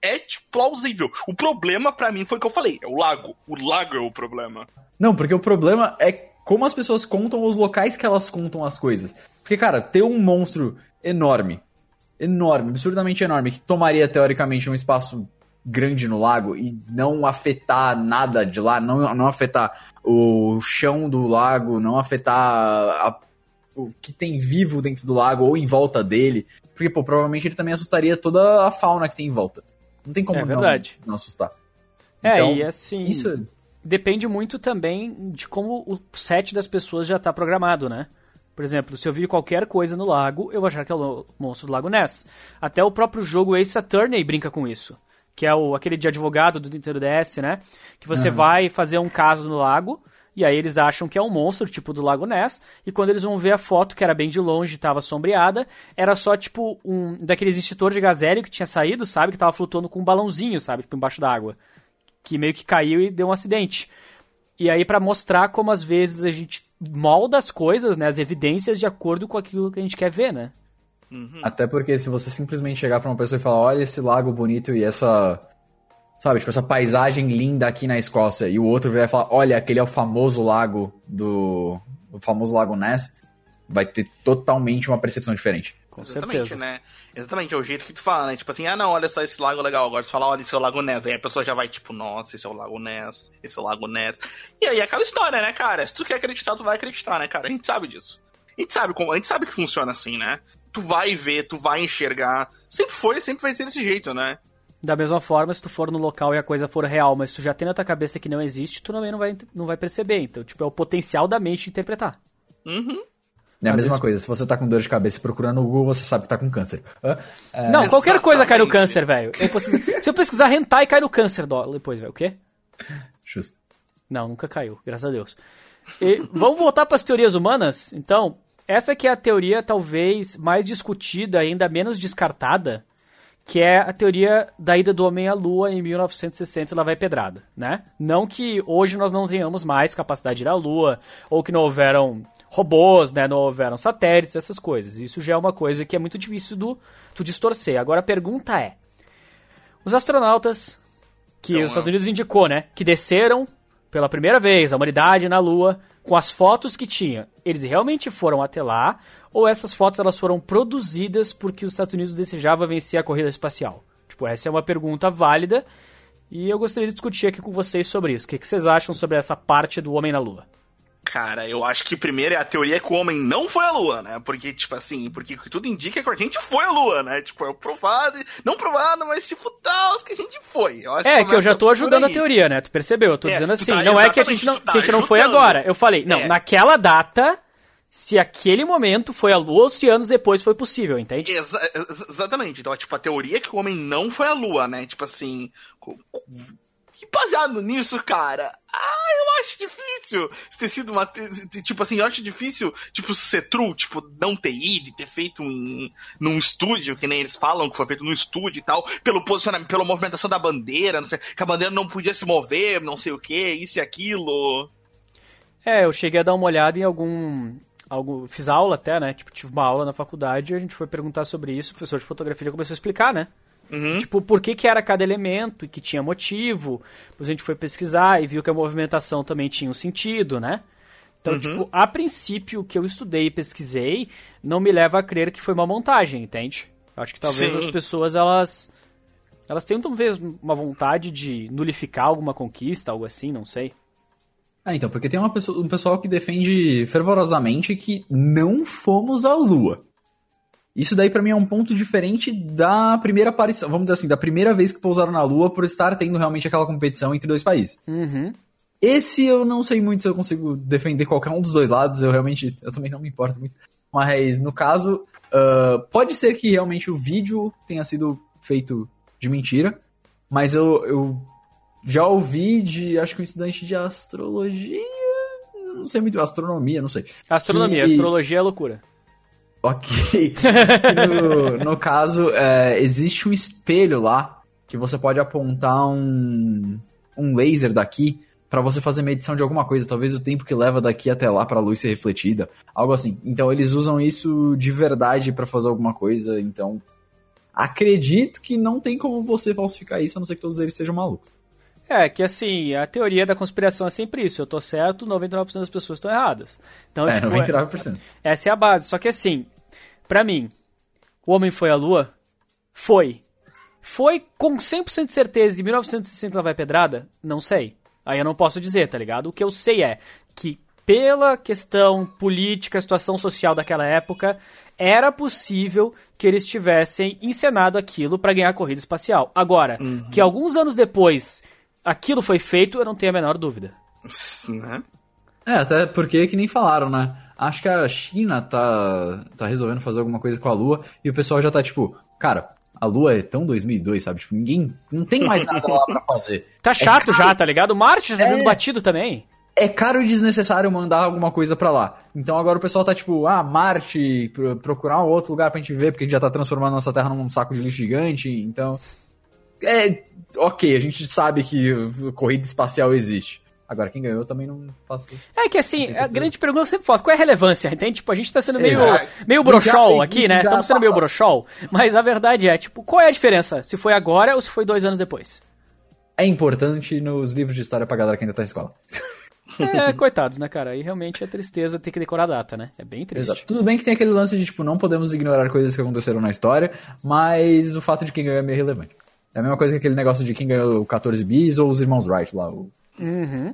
É tipo, plausível. O problema pra mim foi o que eu falei: é o lago. O lago é o problema. Não, porque o problema é como as pessoas contam os locais que elas contam as coisas. Porque, cara, ter um monstro enorme, enorme, absurdamente enorme, que tomaria teoricamente um espaço grande no lago e não afetar nada de lá, não, não afetar o chão do lago, não afetar a- o que tem vivo dentro do lago ou em volta dele. Porque, pô, provavelmente ele também assustaria toda a fauna que tem em volta. Não tem como É não- verdade. Não, assustar. É, Então, e assim. Isso é depende muito também de como o set das pessoas já tá programado, né? Por exemplo, se eu vir qualquer coisa no lago, eu vou achar que é o monstro do Lago Ness. Até o próprio jogo Ace Attorney brinca com isso. Que é o, aquele de advogado do Nintendo DS, né? Que você vai fazer um caso no lago, e aí eles acham que é um monstro, tipo do Lago Ness, e quando eles vão ver a foto, que era bem de longe e tava sombreada, era só tipo um daqueles extintores de gazélio que tinha saído, sabe? Que tava flutuando com um balãozinho, sabe? Tipo embaixo d'água que meio que caiu e deu um acidente. E aí pra mostrar como às vezes a gente molda as coisas, né, as evidências de acordo com aquilo que a gente quer ver, né? Até porque se você simplesmente chegar pra uma pessoa e falar, olha esse lago bonito e essa. Sabe, tipo, essa paisagem linda aqui na Escócia, e o outro e falar, olha, aquele é o famoso lago do. O famoso lago Ness, vai ter totalmente uma percepção diferente. Com Exatamente, certeza. né? Exatamente, é o jeito que tu fala, né? Tipo assim, ah não, olha só esse lago legal. Agora tu fala, olha, esse é o Lago Ness. Aí a pessoa já vai, tipo, nossa, esse é o Lago Ness, esse é o Lago Ness. E aí é aquela história, né, cara? Se tu quer acreditar, tu vai acreditar, né, cara? A gente sabe disso. A gente sabe como, a gente sabe que funciona assim, né? Tu vai ver, tu vai enxergar. Sempre foi, sempre vai ser desse jeito, né? Da mesma forma, se tu for no local e a coisa for real, mas tu já tem na tua cabeça que não existe, tu também não vai, não vai perceber. Então, tipo, é o potencial da mente interpretar. Uhum. É a Às mesma vezes- coisa, se você tá com dor de cabeça e procurando no Google, você sabe que tá com câncer. É, não, qualquer coisa cai no câncer, velho. Se eu pesquisar hentai, cai no câncer depois, velho. O quê? Justo. Não, nunca caiu, graças a Deus. E vamos voltar para as teorias humanas? Então, essa que é a teoria talvez mais discutida, ainda menos descartada, que é a teoria da ida do homem à lua em 1960 e lá vai pedrada, né? Não que hoje nós não tenhamos mais capacidade de ir à lua, ou que não houveram robôs, né? Não houveram satélites, essas coisas. Isso já é uma coisa que é muito difícil do, tu distorcer. Agora a pergunta é: os astronautas que Então, os Estados Unidos indicou, né? Que desceram pela primeira vez a humanidade na Lua com as fotos que tinha. Eles realmente foram até lá ou essas fotos elas foram produzidas porque os Estados Unidos desejava vencer a corrida espacial? Tipo, essa é uma pergunta válida e eu gostaria de discutir aqui com vocês sobre isso. O que, que vocês acham sobre essa parte do homem na Lua? Cara, eu acho que primeiro é a teoria que o homem não foi à lua, né? Porque, tipo assim, porque tudo indica é que a gente foi à lua, né? Tipo, é provado, não provado, mas tipo, tal, que a gente foi. É, que eu já tô ajudando a teoria, né? Tu percebeu? Eu tô É, dizendo tu assim, tá- não é que a gente não, tá que a gente não foi agora. Eu falei, não, É. naquela data, se aquele momento foi a lua ou se anos depois foi possível, entende? Exa- ex- exatamente. Então, tipo, a teoria é que o homem não foi à lua, né? Tipo assim. E baseado nisso, cara, ah, eu acho difícil se ter sido uma. Tipo assim, eu acho difícil, tipo, ser true, tipo, não ter ido e ter feito em, num estúdio, que nem eles falam que foi feito num estúdio e tal, pelo posicionamento, pela movimentação da bandeira, não sei, que a bandeira não podia se mover, não sei o que, isso e aquilo. É, eu cheguei a dar uma olhada em algum. Algum fiz aula até, né? Tipo, tive uma aula na faculdade e a gente foi perguntar sobre isso. O professor de fotografia começou a explicar, né? Uhum. Tipo, por que, que era cada elemento e que tinha motivo. Depois a gente foi pesquisar e viu que a movimentação também tinha um sentido, né? Então, Uhum. tipo, a princípio, o que eu estudei e pesquisei não me leva a crer que foi uma montagem, entende? Eu acho que talvez Sim. as pessoas, elas. Elas tenham talvez uma vontade de nulificar alguma conquista, algo assim, não sei. Ah, então, porque tem pessoa, um pessoal que defende fervorosamente que não fomos à Lua. Isso daí pra mim é um ponto diferente da primeira aparição, vamos dizer assim, da primeira vez que pousaram na Lua por estar tendo realmente aquela competição entre dois países. Uhum. Esse eu não sei muito se eu consigo defender qualquer um dos dois lados, eu realmente, eu também não me importo muito. Mas no caso, ah, pode ser que realmente o vídeo tenha sido feito de mentira, mas eu, eu já ouvi de, acho que um estudante de astrologia, não sei muito, astronomia, não sei. Astronomia, Que- astrologia é loucura. Ok. no, no caso, é, existe um espelho lá que você pode apontar um, um laser daqui pra você fazer medição de alguma coisa, talvez o tempo que leva daqui até lá pra luz ser refletida, algo assim. Então eles usam isso de verdade pra fazer alguma coisa, então acredito que não tem como você falsificar isso, a não ser que todos eles sejam malucos. É, que assim, a teoria da conspiração é sempre isso. Eu tô certo, 99% das pessoas estão erradas. Então, É, tipo, 99%. essa é a base. Só que assim, pra mim, o homem foi à lua? Foi. Foi com 100% de certeza e 1960 ela vai pedrada? Não sei. Aí eu não posso dizer, tá ligado? O que eu sei é que pela questão política, situação social daquela época, era possível que eles tivessem encenado aquilo pra ganhar a corrida espacial. Agora, que alguns anos depois aquilo foi feito, eu não tenho a menor dúvida. Né? É, até porque que nem falaram, né? Acho que a China tá, tá resolvendo fazer alguma coisa com a Lua e o pessoal já tá tipo, cara, a Lua é tão 2002, sabe? Tipo, ninguém. Não tem mais nada lá pra fazer. Tá chato já, tá ligado? Marte já tá É. sendo batido também. É caro e desnecessário mandar alguma coisa pra lá. Então agora o pessoal tá tipo, ah, Marte, pro- procurar um outro lugar pra gente ver, porque a gente já tá transformando nossa Terra num saco de lixo gigante. Então. É. Ok, a gente sabe que corrida espacial existe. Agora, quem ganhou também não faço. É que assim, a grande pergunta eu sempre faço, qual é a relevância? Entende? Tipo, a gente tá sendo meio, Exato. meio brochol aqui, né? Estamos sendo meio brochol. Mas a verdade é, tipo, qual é a diferença? Se foi agora ou se foi dois anos depois? É importante nos livros de história pra galera que ainda tá na escola. É, coitados, né, cara? Aí realmente é tristeza ter que decorar a data, né? É bem triste. Exato. Tudo bem que tem aquele lance de, tipo, não podemos ignorar coisas que aconteceram na história, mas o fato de quem ganhou é meio relevante. É a mesma coisa que aquele negócio de quem ganhou o 14 bis ou os irmãos Wright lá. O... Uhum.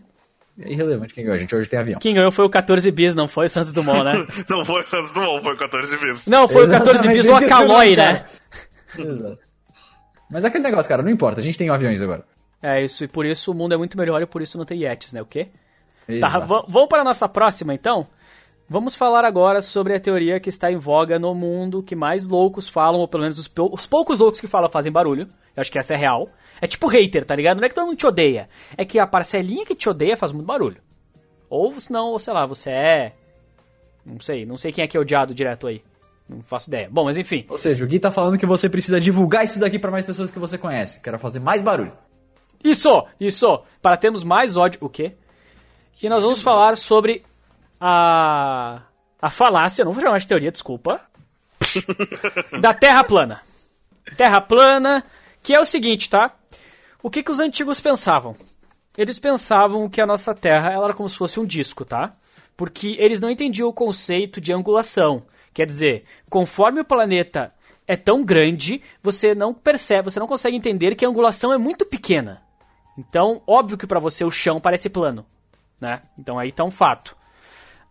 É irrelevante quem ganhou. A gente hoje tem avião. Quem ganhou foi o 14 bis, não foi o Santos Dumont, né? Não foi o Santos Dumont, foi 14 vezes. Não, foi o 14 Exatamente, bis ou a o Calói, cara. né? Exato. Mas é aquele negócio, cara, não importa, a gente tem aviões agora. É isso, e por isso o mundo é muito melhor e por isso não tem Yetis, né? O quê? Tá, Exato. va- vamos para a nossa próxima então? Vamos falar agora sobre a teoria que está em voga no mundo, que mais loucos falam, ou pelo menos os, pou- os poucos loucos que falam fazem barulho. Eu acho que essa é real. É tipo hater, tá ligado? Não é que todo mundo te odeia. É que a parcelinha que te odeia faz muito barulho. Ou senão, ou sei lá, você é. Não sei, não sei quem é que é odiado direto aí. Não faço ideia. Bom, mas enfim. Ou seja, o Gui tá falando que você precisa divulgar isso daqui pra mais pessoas que você conhece. Quero fazer mais barulho. Isso, isso. Para termos mais ódio. O quê? E nós vamos falar sobre a a falácia, não vou chamar de teoria, desculpa, da Terra plana. Terra plana, que é o seguinte, tá? O que, que os antigos pensavam? Eles pensavam que a nossa Terra ela era como se fosse um disco, tá? Porque eles não entendiam o conceito de angulação. Quer dizer, conforme o planeta é tão grande, você não percebe, você não consegue entender que a angulação é muito pequena. Então, óbvio que para você o chão parece plano, né? Então aí tá um fato.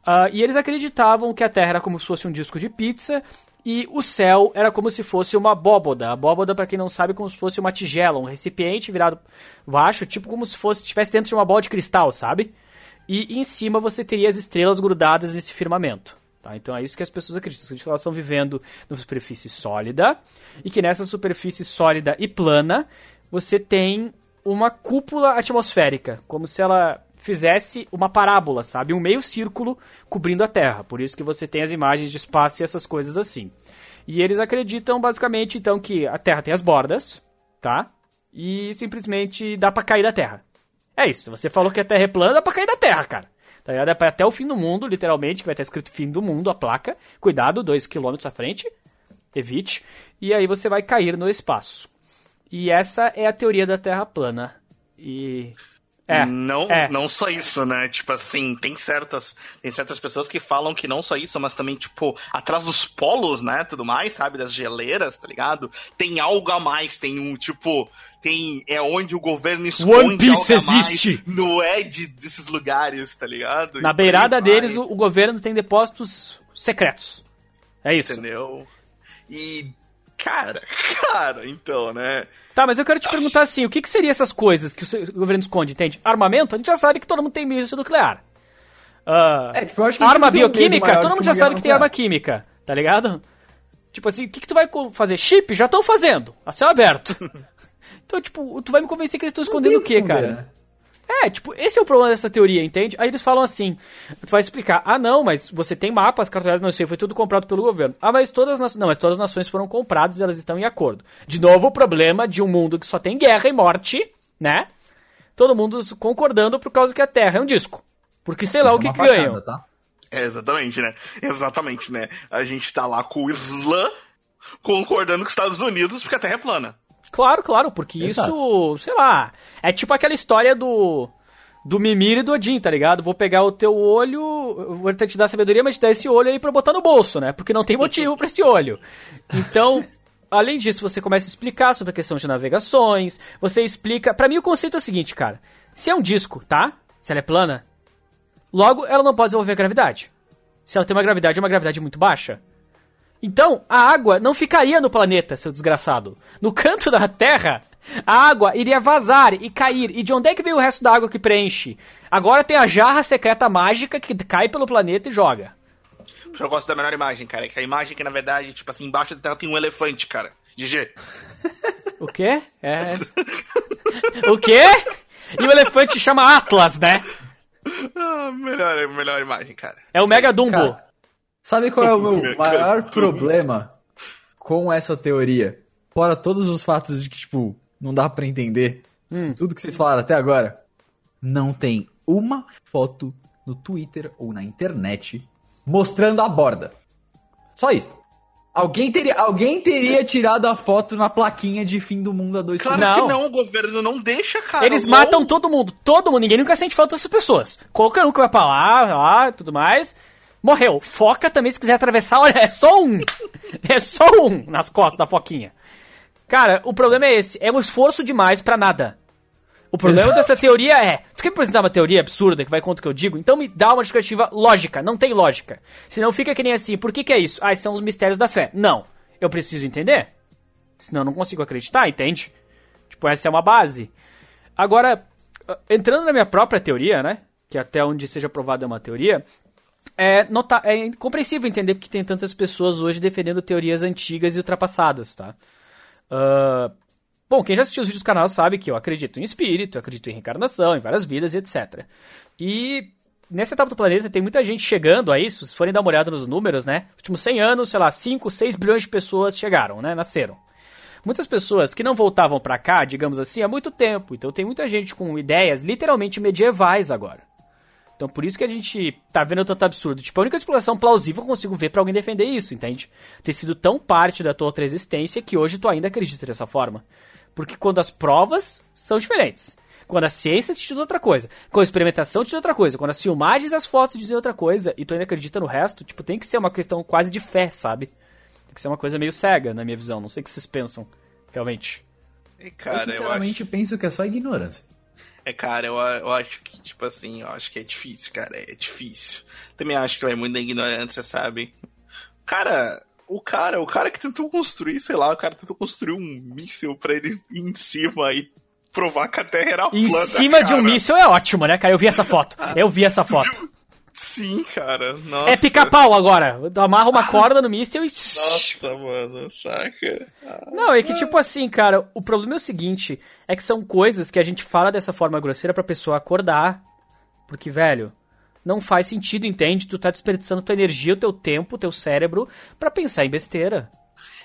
Uh, e eles acreditavam que a Terra era como se fosse um disco de pizza e o céu era como se fosse uma abóboda. A abóboda, para quem não sabe, é como se fosse uma tigela, um recipiente virado baixo, tipo como se fosse estivesse dentro de uma bola de cristal, sabe? E em cima você teria as estrelas grudadas nesse firmamento. Tá? Então é isso que as pessoas acreditam, que elas estão vivendo numa superfície sólida e que nessa superfície sólida e plana você tem uma cúpula atmosférica, como se ela fizesse uma parábola, sabe? Um meio círculo cobrindo a Terra. Por isso que você tem as imagens de espaço e essas coisas assim. E eles acreditam basicamente então que a Terra tem as bordas, tá? E simplesmente dá para cair da Terra. É isso. Você falou que a Terra é plana, dá pra cair da Terra, cara. Tá ligado? É pra até o fim do mundo, literalmente, que vai estar escrito fim do mundo a placa. Cuidado, 2 km à frente. Evite. E aí você vai cair no espaço. E essa é a teoria da Terra plana. E é, não, é. não só isso, né? Tipo assim, tem certas, tem certas pessoas que falam que não só isso, mas também, tipo, atrás dos polos, né? Tudo mais, sabe? Das geleiras, tá ligado? Tem algo a mais, tem um, tipo, tem. É onde o governo esconde One Piece existe! no Ed desses lugares, tá ligado? Na beirada deles, o, o governo tem depósitos secretos. É isso. Entendeu? E Cara, cara, então, né? Tá, mas eu quero te Acho... perguntar assim, o que, que seriam essas coisas que o governo esconde, entende? Armamento? A gente já sabe que todo mundo tem míssil nuclear. Uh, é, tipo, eu acho que arma bioquímica? Todo mundo já sabe que tem arma química, tá ligado? Tipo assim, o que, que tu vai fazer? Chip? Já estão fazendo, a céu aberto. então, tipo, tu vai me convencer que eles estão escondendo o quê, cara? Né? É, tipo, esse é o problema dessa teoria, entende? Aí eles falam assim, tu vai explicar, ah não, mas você tem mapas, cartões, não sei, foi tudo comprado pelo governo. Ah, mas todas as não, mas todas as nações foram compradas e elas estão em acordo. De novo, o problema de um mundo que só tem guerra e morte, né? Todo mundo concordando por causa que a Terra é um disco. Porque sei lá Isso o que, é. Tá? É, exatamente, né? Exatamente, né? A gente tá lá com o Islã concordando com os Estados Unidos porque a Terra é plana. Claro, claro, porque Exato. isso, sei lá, é tipo aquela história do do Mimir e do Odin, tá ligado? Vou pegar o teu olho, vou te dar sabedoria, mas te dar esse olho aí pra botar no bolso, né? Porque não tem motivo para esse olho. Então, além disso, você começa a explicar sobre a questão de navegações, você explica... para mim o conceito é o seguinte, cara. Se é um disco, tá? Se ela é plana, logo ela não pode desenvolver gravidade. Se ela tem uma gravidade, é uma gravidade muito baixa. Então, a água não ficaria no planeta, seu desgraçado. No canto da Terra, a água iria vazar e cair. E de onde é que veio o resto da água que preenche? Agora tem a jarra secreta mágica que cai pelo planeta e joga. Eu gosto da menor imagem, cara. Que a imagem que, na verdade, tipo assim, embaixo da Terra tem um elefante, cara. GG. O quê? É. o quê? E o elefante chama Atlas, né? Ah, melhor, melhor imagem, cara. É o Mega Dumbo. Cara, Sabe qual é o meu maior problema com essa teoria? Fora todos os fatos de que, tipo, não dá para entender hum. tudo que vocês falaram até agora. Não tem uma foto no Twitter ou na internet mostrando a borda. Só isso. Alguém teria, alguém teria tirado a foto na plaquinha de fim do mundo a dois Claro não. que não, o governo não deixa, cara. Eles matam todo mundo, todo mundo, ninguém nunca sente falta dessas pessoas. Qualquer um que vai pra lá, lá, tudo mais. Morreu. Foca também, se quiser atravessar, olha, é só um. É só um nas costas da foquinha. Cara, o problema é esse. É um esforço demais para nada. O problema Exato. dessa teoria é. Tu quer apresentar uma teoria absurda que vai contra o que eu digo? Então me dá uma justificativa lógica. Não tem lógica. Senão fica que nem assim. Por que, que é isso? Ah, são os mistérios da fé. Não. Eu preciso entender. Senão eu não consigo acreditar, entende? Tipo, essa é uma base. Agora, entrando na minha própria teoria, né? Que até onde seja provada é uma teoria é, nota é compreensível entender que tem tantas pessoas hoje defendendo teorias antigas e ultrapassadas, tá? Uh, bom, quem já assistiu os vídeos do canal sabe que eu acredito em espírito, eu acredito em reencarnação, em várias vidas e etc. E nessa etapa do planeta tem muita gente chegando a isso, se forem dar uma olhada nos números, né? Nos últimos 100 anos, sei lá, 5, 6 bilhões de pessoas chegaram, né? Nasceram. Muitas pessoas que não voltavam para cá, digamos assim, há muito tempo. Então tem muita gente com ideias literalmente medievais agora. Então por isso que a gente tá vendo tanto absurdo. Tipo, a única explicação plausível que eu consigo ver para alguém defender isso, entende? Ter sido tão parte da tua outra existência que hoje tu ainda acredita dessa forma. Porque quando as provas são diferentes. Quando a ciência te diz outra coisa. Quando a experimentação te diz outra coisa. Quando as filmagens e as fotos dizem outra coisa. E tu ainda acredita no resto, tipo, tem que ser uma questão quase de fé, sabe? Tem que ser uma coisa meio cega, na minha visão. Não sei o que vocês pensam, realmente. E, cara, eu sinceramente eu acho... penso que é só ignorância. É, cara, eu, eu acho que, tipo assim, eu acho que é difícil, cara. É difícil. Também acho que vai muito da ignorância, sabe? Cara, o cara, o cara que tentou construir, sei lá, o cara tentou construir um míssil pra ele ir em cima e provar que a Terra era plana. Em cima cara. de um míssil é ótimo, né, cara? Eu vi essa foto. Eu vi essa foto. Sim, cara. Nossa. É pica-pau agora. Amarra uma corda no míssil e. Nossa, mano, saca? Não, é que tipo assim, cara, o problema é o seguinte: é que são coisas que a gente fala dessa forma grosseira pra pessoa acordar. Porque, velho, não faz sentido, entende? Tu tá desperdiçando tua energia, o teu tempo, o teu cérebro pra pensar em besteira.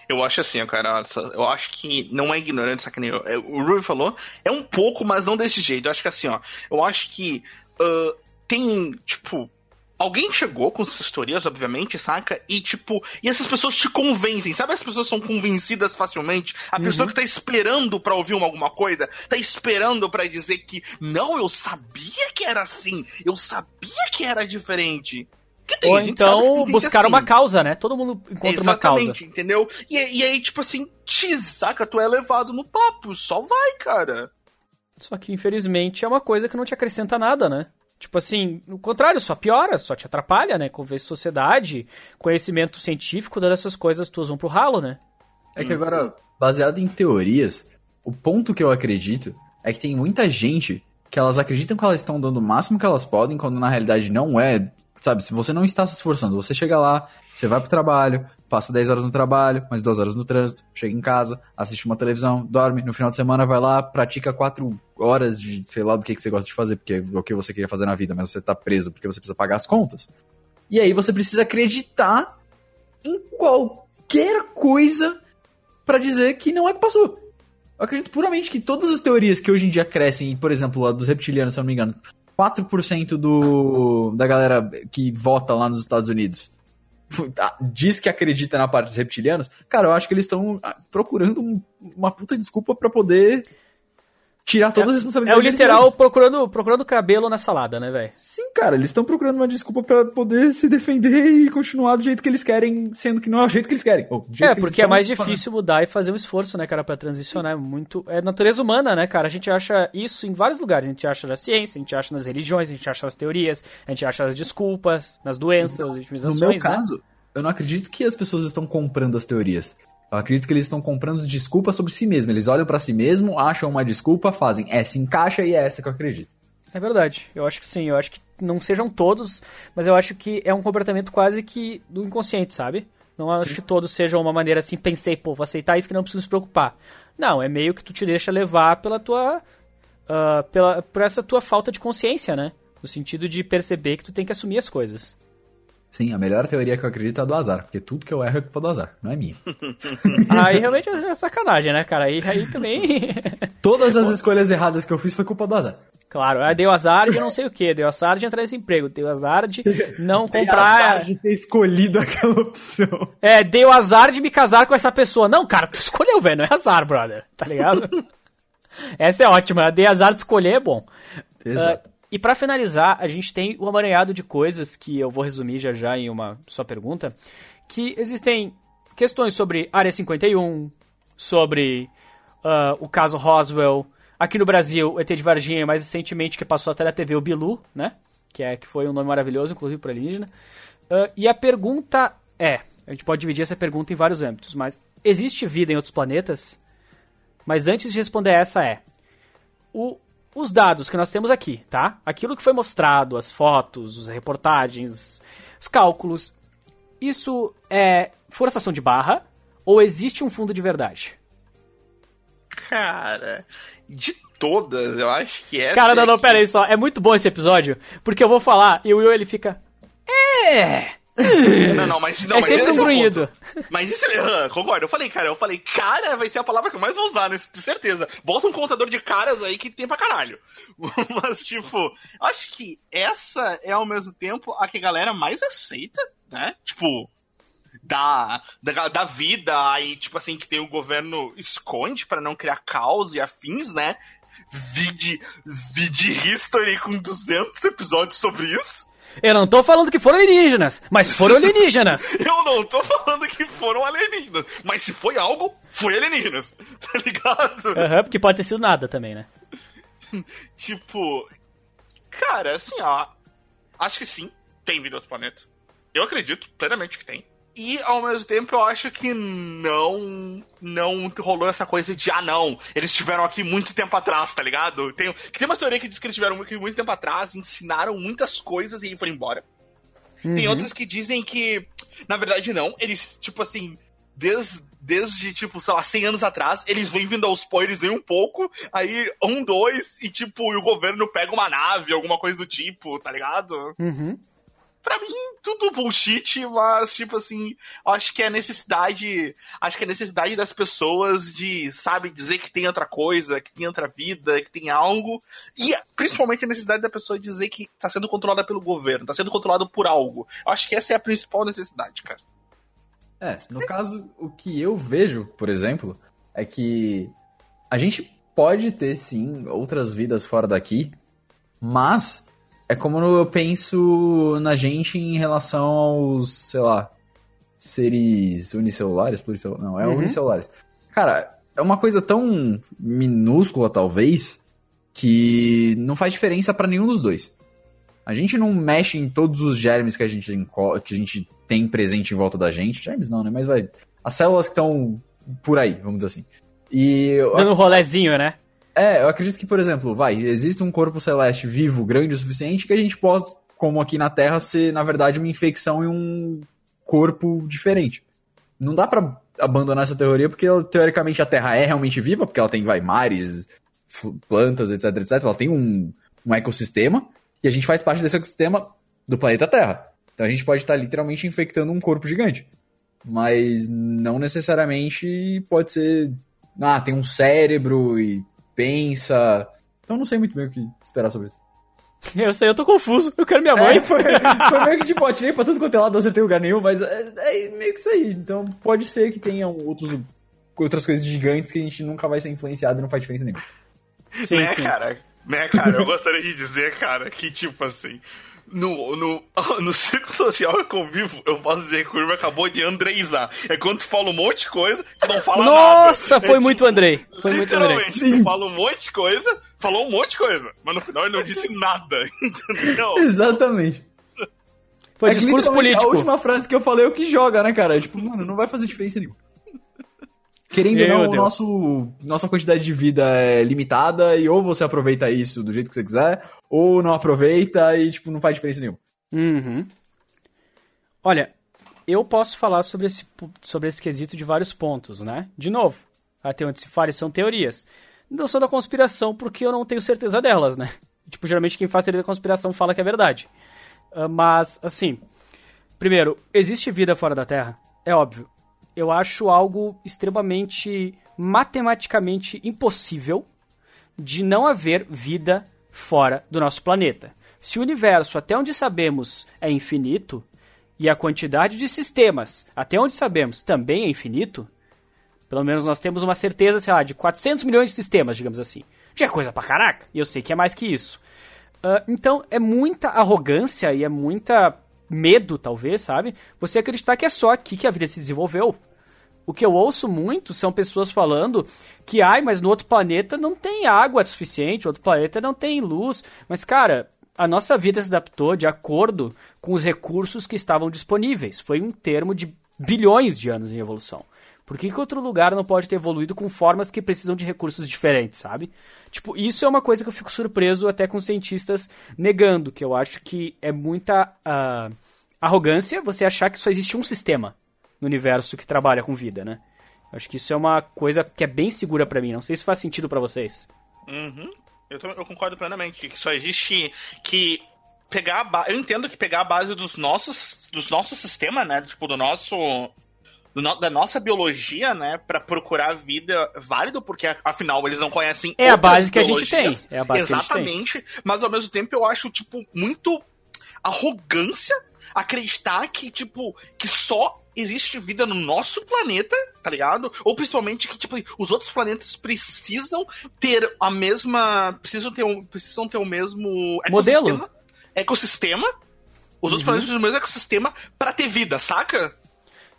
Eu acho assim, cara, eu acho que não é ignorante, saca nem eu. É, O Ruby falou, é um pouco, mas não desse jeito. Eu acho que assim, ó, eu acho que uh, tem, tipo, alguém chegou com essas teorias, obviamente, saca? E, tipo, e essas pessoas te convencem. Sabe as pessoas são convencidas facilmente? A pessoa que tá esperando pra ouvir uma, alguma coisa, tá esperando pra dizer que, não, eu sabia que era assim, eu sabia que era diferente. Que tem, Ou então buscar assim. uma causa, né? Todo mundo encontra uma causa. Exatamente, entendeu? E, e aí, tipo assim, te saca, tu é levado no papo, só vai, cara. Só que, infelizmente, é uma coisa que não te acrescenta nada, né? Tipo assim, no contrário, só piora, só te atrapalha, né? Convence sociedade, conhecimento científico, todas essas coisas tuas vão pro ralo, né? É que agora, baseado em teorias, o ponto que eu acredito é que tem muita gente que elas acreditam que elas estão dando o máximo que elas podem, quando na realidade não é. Sabe, se você não está se esforçando, você chega lá, você vai pro trabalho, passa 10 horas no trabalho, mais 2 horas no trânsito, chega em casa, assiste uma televisão, dorme, no final de semana vai lá, pratica 4 horas de sei lá do que, que você gosta de fazer, porque é o que você queria fazer na vida, mas você tá preso porque você precisa pagar as contas. E aí você precisa acreditar em qualquer coisa pra dizer que não é que passou. Eu acredito puramente que todas as teorias que hoje em dia crescem, por exemplo, a dos reptilianos, se eu não me engano, 4% do, da galera que vota lá nos Estados Unidos. Diz que acredita na parte dos reptilianos, cara, eu acho que eles estão ah, procurando um- uma puta desculpa pra poder tirar todas as É responsabilidades. o deles literal procurando, procurando cabelo na salada, né, velho? Sim, cara, eles estão procurando uma desculpa pra poder se defender e continuar do jeito que eles querem, sendo que não é o jeito que eles querem. É, que porque é mais falando. difícil mudar e fazer um esforço, né, cara, pra transicionar. É muito. É natureza humana, né, cara? A gente acha isso em vários lugares. A gente acha na ciência, a gente acha nas religiões, a gente acha nas teorias, a gente acha nas desculpas, nas doenças, nas No vitimizações, meu né? caso, eu não acredito que as pessoas estão comprando as teorias. Eu acredito que eles estão comprando desculpas sobre si mesmos. Eles olham pra si mesmo, acham uma desculpa, fazem essa encaixa e é essa que eu acredito. É verdade. Eu acho que sim. Eu acho que não sejam todos, mas eu acho que é um comportamento quase que do inconsciente, sabe? Não acho que todos sejam uma maneira assim, pensei, pô, vou aceitar isso que não preciso se preocupar. Não, é meio que tu te deixa levar pela tua. ah, pela, por essa tua falta de consciência, né? No sentido de perceber que tu tem que assumir as coisas. Sim, a melhor teoria que eu acredito é a do azar, porque tudo que eu erro é culpa do azar, não é minha. Aí realmente é sacanagem, né, cara? Aí, aí também. Todas as escolhas erradas que eu fiz foi culpa do azar. claro, aí deu azar de não sei o que, deu azar de entrar nesse emprego, deu azar de não comprar. azar de ter escolhido aquela opção. É, deu azar de me casar com essa pessoa. Não, cara, tu escolheu, velho. Não é azar, brother. Tá ligado? essa é ótima. Dei azar de escolher, é bom. Exato. Ah, e pra finalizar, a gente tem um amaranhado de coisas que eu vou resumir já já em uma só pergunta. Que existem questões sobre Área 51, sobre ah, o caso Roswell. Aqui no Brasil, o ET de Varginha, mais recentemente que passou até na TV, o Bilu, né? Que, é, que foi um nome maravilhoso, inclusive para alienígena. Ah, e a pergunta é: a gente pode dividir essa pergunta em vários âmbitos, mas existe vida em outros planetas? Mas antes de responder essa é: o- os dados que nós temos aqui, tá? Aquilo que foi mostrado, as fotos, as reportagens, os cálculos, isso é forçação de barra ou existe um fundo de verdade? Cara, de todas, eu acho que essa. Cara, não, é não, pera aí só. É muito bom esse episódio, porque eu vou falar e o Will ele fica. É! Não, não, mas não, é mas sempre um esse o grunhido. ponto. Mas isso é. Concordo, eu falei, cara, eu falei, cara vai ser a palavra que eu mais vou usar, né? De certeza. Bota um contador de caras aí que tem pra caralho. Mas, tipo, acho que essa é ao mesmo tempo a que a galera mais aceita, né? Tipo, da, da, da vida, aí, tipo assim, que tem o governo esconde pra não criar caos e afins, né? Vide, vide History com 200 episódios sobre isso. Eu não tô falando que foram alienígenas, mas foram alienígenas. Eu não tô falando que foram alienígenas, mas se foi algo, foi alienígenas, tá ligado? Aham, porque pode ter sido nada também, né? Tipo, cara, assim, ó, acho que sim, tem vida outro planeta. Eu acredito plenamente que tem. E ao mesmo tempo eu acho que não não rolou essa coisa de ah não, eles estiveram aqui muito tempo atrás, tá ligado? Tem, tem uma teoria que diz que eles estiveram aqui muito tempo atrás, ensinaram muitas coisas e foram embora. Tem outras que dizem que, na verdade, não. Eles, tipo assim, desde, desde tipo, sei lá, 100 anos atrás, eles vêm vindo aos eles vêm um pouco, aí um, dois, e tipo, e o governo pega uma nave, alguma coisa do tipo, tá ligado? Uhum. Pra mim, tudo bullshit, mas, tipo assim, acho que é necessidade. Acho que é necessidade das pessoas de, sabe, dizer que tem outra coisa, que tem outra vida, que tem algo. E principalmente a necessidade da pessoa dizer que tá sendo controlada pelo governo, tá sendo controlado por algo. Acho que essa é a principal necessidade, cara. É, no caso, o que eu vejo, por exemplo, é que a gente pode ter sim outras vidas fora daqui, mas é como eu penso na gente em relação aos, sei lá, seres unicelulares, pluricelulares, não, é Uhum. unicelulares. Cara, é uma coisa tão minúscula, talvez, que não faz diferença pra nenhum dos dois. A gente não mexe em todos os germes que a gente, que a gente tem presente em volta da gente. Germes não, né? Mas vai. As células que estão por aí, vamos dizer assim. E Dando um rolezinho, né? É, eu acredito que, por exemplo, vai, existe um corpo celeste vivo grande o suficiente que a gente possa, como aqui na Terra, ser, na verdade, uma infecção em um corpo diferente. Não dá pra abandonar essa teoria porque, teoricamente, a Terra é realmente viva, porque ela tem, vai, mares, plantas, etc, etc. Ela tem um, um ecossistema e a gente faz parte desse ecossistema do planeta Terra. Então a gente pode estar literalmente infectando um corpo gigante. Mas não necessariamente pode ser. Ah, tem um cérebro e pensa. Então não sei muito bem o que esperar sobre isso. Eu sei, eu tô confuso. Eu quero minha mãe. É, foi, foi meio que tipo, atirei pra tudo quanto é lado, não acertei lugar nenhum, mas é, é meio que isso aí. Então pode ser que tenham outros, outras coisas gigantes que a gente nunca vai ser influenciado e não faz diferença nenhuma. Sim, né, sim. cara? Né, cara? Eu gostaria de dizer, cara, que tipo assim. No, no, no círculo social que eu convivo, eu posso dizer que o Irma acabou de andreizar. É quando tu fala um monte de coisa, tu não fala nada. Nossa, É foi tipo, muito Andrei. Foi muito Andrei. Literalmente, tu fala um monte de coisa, falou um monte de coisa, mas no final ele não disse nada, entendeu? Exatamente. Foi É que, discurso literalmente, político. A última frase que eu falei é o que joga, né, cara? Tipo, mano, não vai fazer diferença nenhuma. Querendo ou não, Deus. nosso, nossa quantidade de vida é limitada e ou você aproveita isso do jeito que você quiser, ou não aproveita e, tipo, não faz diferença nenhuma. Uhum. Olha, eu posso falar sobre esse, sobre esse quesito de vários pontos, né? De novo, até onde se fala são teorias. Não sou da conspiração porque eu não tenho certeza delas, né? Tipo, geralmente quem faz teoria da conspiração fala que é verdade. Ah, mas, assim, primeiro, existe vida fora da Terra? É óbvio. Eu acho algo extremamente matematicamente impossível de não haver vida fora do nosso planeta. Se o universo, até onde sabemos, é infinito, e a quantidade de sistemas, até onde sabemos, também é infinito, pelo menos nós temos uma certeza, sei lá, de 400 milhões de sistemas, digamos assim. Já é coisa pra caraca, e eu sei que é mais que isso. Ah, então, é muita arrogância e é muita medo, talvez, sabe? Você acreditar que é só aqui que a vida se desenvolveu. O que eu ouço muito são pessoas falando que, ai, mas no outro planeta não tem água suficiente, outro planeta não tem luz. Mas, cara, a nossa vida se adaptou de acordo com os recursos que estavam disponíveis. Foi um termo de bilhões de anos em evolução. Por que, que outro lugar não pode ter evoluído com formas que precisam de recursos diferentes, sabe? Tipo, isso é uma coisa que eu fico surpreso até com cientistas negando, que eu acho que é muita ah, arrogância você achar que só existe um sistema no universo que trabalha com vida, né? Eu acho que isso é uma coisa que é bem segura pra mim. Não sei se faz sentido pra vocês. Uhum. Eu, eu concordo plenamente que só existe que pegar a ba... eu entendo que pegar a base dos nossos dos nossos sistemas, né, tipo do nosso da nossa biologia, né, para procurar vida é válido, porque afinal eles não conhecem É a base que a gente tem. É a base Exatamente, que a gente tem. mas ao mesmo tempo eu acho tipo muito arrogância acreditar que tipo que só existe vida no nosso planeta, tá ligado? Ou principalmente que, tipo, os outros planetas precisam ter a mesma. Precisam ter, um, precisam ter o mesmo Modelo. ecossistema. Os outros Uhum. planetas precisam do mesmo ecossistema pra ter vida, saca?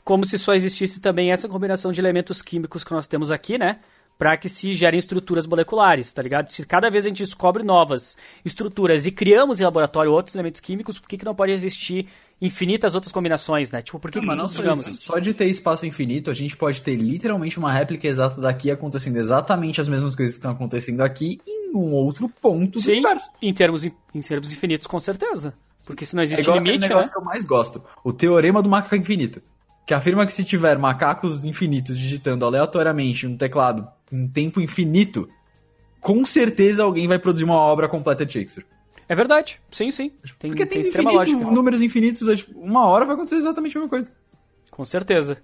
Como se só existisse também essa combinação de elementos químicos que nós temos aqui, né? Pra que se gerem estruturas moleculares, tá ligado? Se cada vez a gente descobre novas estruturas e criamos em laboratório outros elementos químicos, por que, que não pode existir infinitas outras combinações, né? Tipo, por que, que Mas não só isso. Só de ter espaço infinito, a gente pode ter literalmente uma réplica exata daqui acontecendo exatamente as mesmas coisas que estão acontecendo aqui em um outro ponto do Sim, universo. em termos, em termos infinitos, com certeza. Porque se não É existe igual aquele limite, né? negócio que eu mais gosto. O teorema do macaco infinito. Que afirma que se tiver macacos infinitos digitando aleatoriamente um teclado em tempo infinito, com certeza alguém vai produzir uma obra completa de Shakespeare. É verdade. Sim, sim. Tem, Porque tem tem, infinito, lógica. números infinitos, uma hora vai acontecer exatamente a mesma coisa. Com certeza.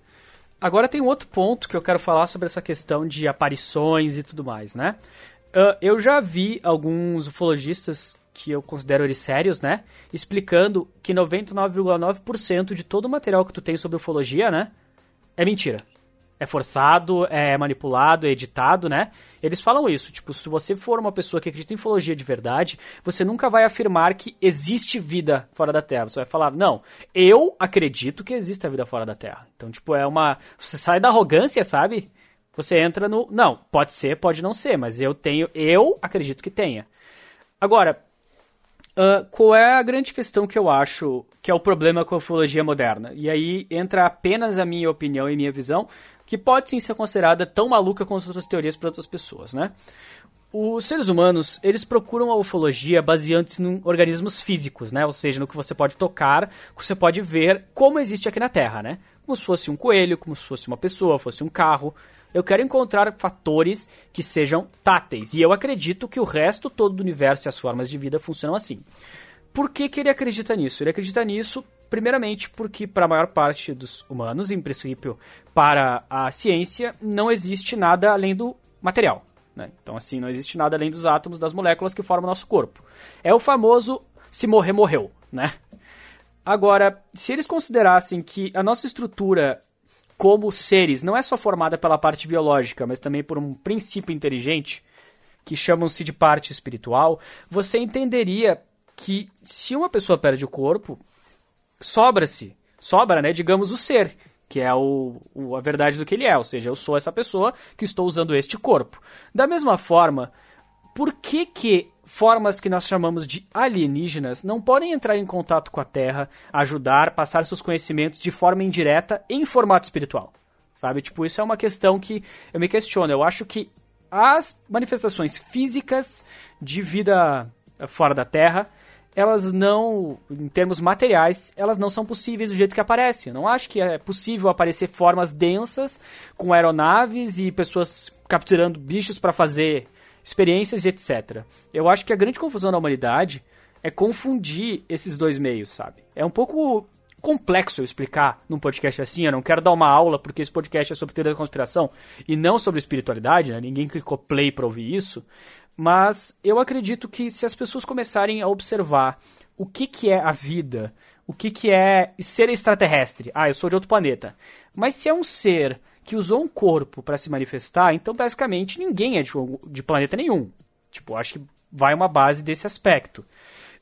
Agora tem um outro ponto que eu quero falar sobre essa questão de aparições e tudo mais, né? Ah, eu já vi alguns ufologistas que eu considero eles sérios, né? Explicando que 99,9% de todo o material que tu tem sobre ufologia, né? É mentira. É forçado, é manipulado, é editado, né? Eles falam isso, tipo, se você for uma pessoa que acredita em ufologia de verdade, você nunca vai afirmar que existe vida fora da Terra. Você vai falar, não, eu acredito que existe a vida fora da Terra. Então, tipo, é uma. Você sai da arrogância, sabe? Você entra no. Não, pode ser, pode não ser, mas eu tenho. Eu acredito que tenha. Agora, ah, qual é a grande questão que eu acho que é o problema com a ufologia moderna? E aí entra apenas a minha opinião e minha visão, que pode sim ser considerada tão maluca quanto outras teorias para outras pessoas, né? Os seres humanos, eles procuram a ufologia baseando-se em organismos físicos, né? Ou seja, no que você pode tocar, que você pode ver como existe aqui na Terra, né? Como se fosse um coelho, como se fosse uma pessoa, fosse um carro. Eu quero encontrar fatores que sejam táteis. E eu acredito que o resto todo do universo e as formas de vida funcionam assim. Por que, que ele acredita nisso? Ele acredita nisso, primeiramente, porque para a maior parte dos humanos, em princípio, para a ciência, não existe nada além do material. Né? Então, assim, não existe nada além dos átomos das moléculas que formam o nosso corpo. É o famoso se morrer, morreu, né? Agora, se eles considerassem que a nossa estrutura como seres não é só formada pela parte biológica, mas também por um princípio inteligente, que chamam-se de parte espiritual, você entenderia que se uma pessoa perde o corpo, sobra-se, sobra, né, digamos, o ser, que é o, o- a verdade do que ele é, ou seja, eu sou essa pessoa que estou usando este corpo. Da mesma forma, por que que formas que nós chamamos de alienígenas não podem entrar em contato com a Terra, ajudar, passar seus conhecimentos de forma indireta em formato espiritual? Sabe? Tipo, isso é uma questão que eu me questiono. Eu acho que as manifestações físicas de vida fora da Terra, elas não, em termos materiais, elas não são possíveis do jeito que aparecem. Eu não acho que é possível aparecer formas densas com aeronaves e pessoas capturando bichos para fazer experiências e etc. Eu acho que a grande confusão da humanidade é confundir esses dois meios, sabe? É um pouco complexo eu explicar num podcast assim, eu não quero dar uma aula porque esse podcast é sobre teoria da conspiração e não sobre espiritualidade, né? Ninguém clicou play pra ouvir isso, mas eu acredito que se as pessoas começarem a observar o que que é a vida, o que que é ser extraterrestre, ah, eu sou de outro planeta, mas se é um ser que usou um corpo para se manifestar, então basicamente ninguém é de, de planeta nenhum. Tipo, acho que vai uma base desse aspecto.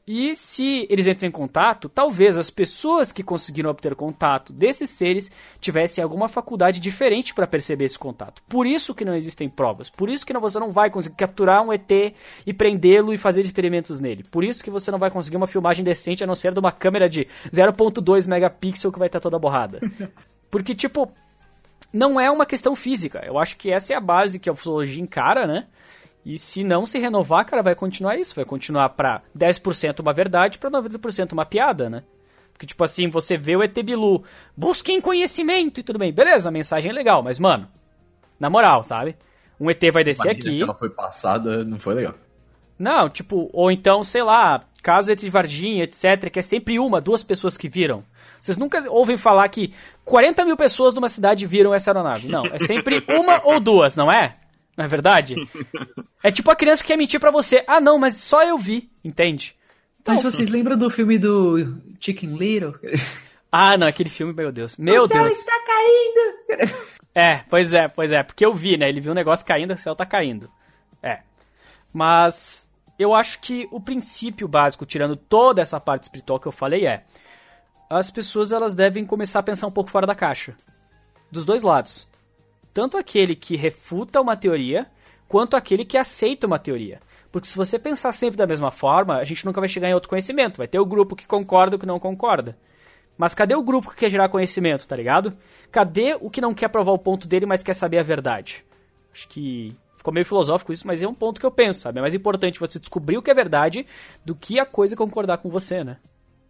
E se eles entram em contato, talvez as pessoas que conseguiram obter contato desses seres tivessem alguma faculdade diferente para perceber esse contato. Por isso que não existem provas. Por isso que não- você não vai conseguir capturar um ET e prendê-lo e fazer experimentos nele. Por isso que você não vai conseguir uma filmagem decente a não ser de uma câmera de 0.2 megapixel que vai estar toda borrada. Porque, tipo, não é uma questão física. Eu acho que essa é a base que a ufologia encara, né? E se não se renovar, cara, vai continuar isso. Vai continuar pra 10% uma verdade, pra 90% uma piada, né? Porque, tipo assim, você vê o ET Bilu, busquem conhecimento e tudo bem. Beleza, a mensagem é legal, mas, mano, na moral, sabe? Um ET vai descer Imagina aqui. que ela foi passada, não foi legal. Não, tipo, ou então, sei lá, casos entre Varginha, etc., que é sempre uma, duas pessoas que viram. Vocês nunca ouvem falar que 40 mil pessoas numa cidade viram essa aeronave. Não, é sempre uma ou duas, não é? Não é verdade? É tipo a criança que quer mentir para você. Ah, não, mas só eu vi, entende? Então, mas vocês lembram do filme do Chicken Little? Ah, não, aquele filme, meu Deus. Meu o céu Deus. está caindo! É, pois é, pois é. Porque eu vi, né? Ele viu um negócio caindo, o céu tá caindo. É. Mas eu acho que o princípio básico, tirando toda essa parte espiritual que eu falei, é as pessoas elas devem começar a pensar um pouco fora da caixa. Dos dois lados. Tanto aquele que refuta uma teoria, quanto aquele que aceita uma teoria. Porque se você pensar sempre da mesma forma, a gente nunca vai chegar em outro conhecimento. Vai ter o grupo que concorda e o que não concorda. Mas cadê o grupo que quer gerar conhecimento, tá ligado? Cadê o que não quer provar o ponto dele, mas quer saber a verdade? Acho que ficou meio filosófico isso, mas é um ponto que eu penso, sabe? É mais importante você descobrir o que é verdade do que a coisa concordar com você, né?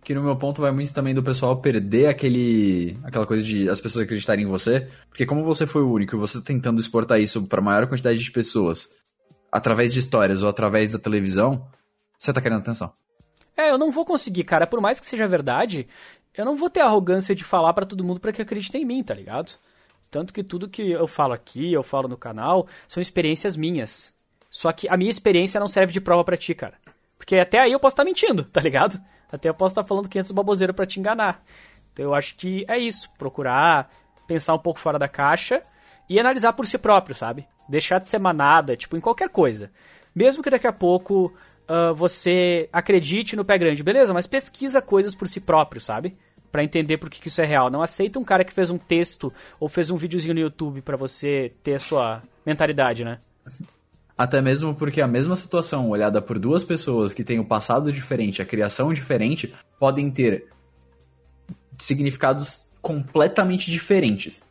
Que no meu ponto vai muito também do pessoal perder aquele aquela coisa de as pessoas acreditarem em você, porque como você foi o único você tá tentando exportar isso para maior quantidade de pessoas através de histórias ou através da televisão, você tá querendo atenção. É, eu não vou conseguir, cara. Por mais que seja verdade, eu não vou ter a arrogância de falar para todo mundo para que acredite em mim, tá ligado? Tanto que tudo que eu falo aqui, eu falo no canal, são experiências minhas. Só que a minha experiência não serve de prova para ti, cara. Porque até aí eu posso estar tá mentindo, tá ligado? Até eu posso estar falando 500 baboseiras para te enganar. Então eu acho que é isso, procurar pensar um pouco fora da caixa e analisar por si próprio, sabe? Deixar de ser manada, tipo, em qualquer coisa. Mesmo que daqui a pouco uh, você acredite no pé grande, beleza, mas pesquisa coisas por si próprio, sabe? Para entender por que, isso é real. Não aceita um cara que fez um texto ou fez um videozinho no YouTube para você ter a sua mentalidade, né? Até mesmo porque a mesma situação, olhada por duas pessoas que têm o passado diferente, a criação diferente, podem ter significados completamente diferentes.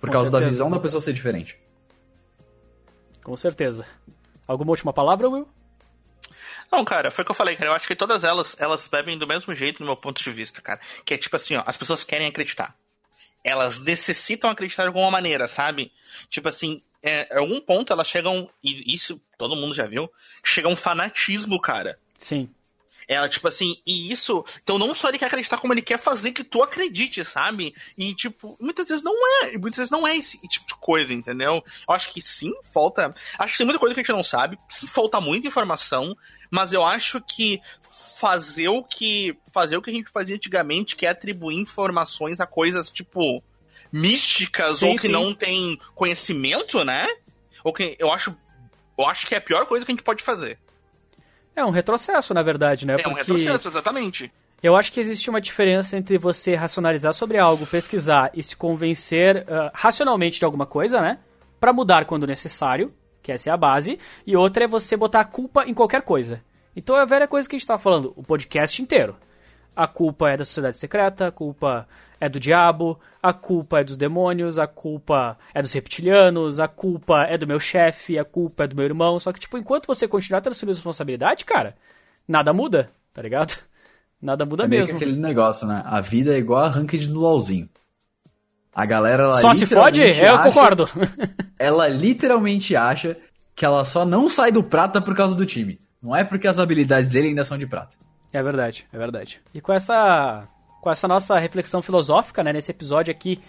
Por Com causa certeza. da visão da pessoa ser diferente. Com certeza. Alguma última palavra, Will? Não, cara, foi o que eu falei, cara. Eu acho que todas elas, elas bebem do mesmo jeito, no meu ponto de vista, cara. Que é tipo assim, ó, as pessoas querem acreditar. Elas necessitam acreditar de alguma maneira, sabe? Tipo assim, é, em algum ponto elas chegam, e isso todo mundo já viu, chega um fanatismo, cara. Sim. Ela, tipo assim, e isso. Então, não só ele quer acreditar, como ele quer fazer que tu acredite, sabe? E, tipo, muitas vezes não é. Muitas vezes não é esse tipo de coisa, entendeu? Eu acho que sim, falta. Acho que tem muita coisa que a gente não sabe. Sim, falta muita informação. Mas eu acho que fazer o que. Fazer o que a gente fazia antigamente, que é atribuir informações a coisas, tipo. Místicas sim, ou que sim. não tem conhecimento, né? Ou que eu acho. Eu acho que é a pior coisa que a gente pode fazer. É um retrocesso, na verdade, né? É Porque... um retrocesso, exatamente. Eu acho que existe uma diferença entre você racionalizar sobre algo, pesquisar e se convencer uh, racionalmente de alguma coisa, né? Para mudar quando necessário, que essa é a base, e outra é você botar a culpa em qualquer coisa. Então é a velha coisa que a gente tava falando, o podcast inteiro. A culpa é da sociedade secreta, a culpa é do diabo, a culpa é dos demônios, a culpa é dos reptilianos, a culpa é do meu chefe, a culpa é do meu irmão. Só que, tipo, enquanto você continuar transferindo responsabilidade, cara, nada muda, tá ligado? Nada muda é mesmo. aquele negócio, né? A vida é igual a ranked no LOLzinho. A galera ela Só se fode? Eu acha, concordo. ela literalmente acha que ela só não sai do prata por causa do time. Não é porque as habilidades dele ainda são de prata. É verdade, é verdade. E com essa com essa nossa reflexão filosófica, né, nesse episódio aqui,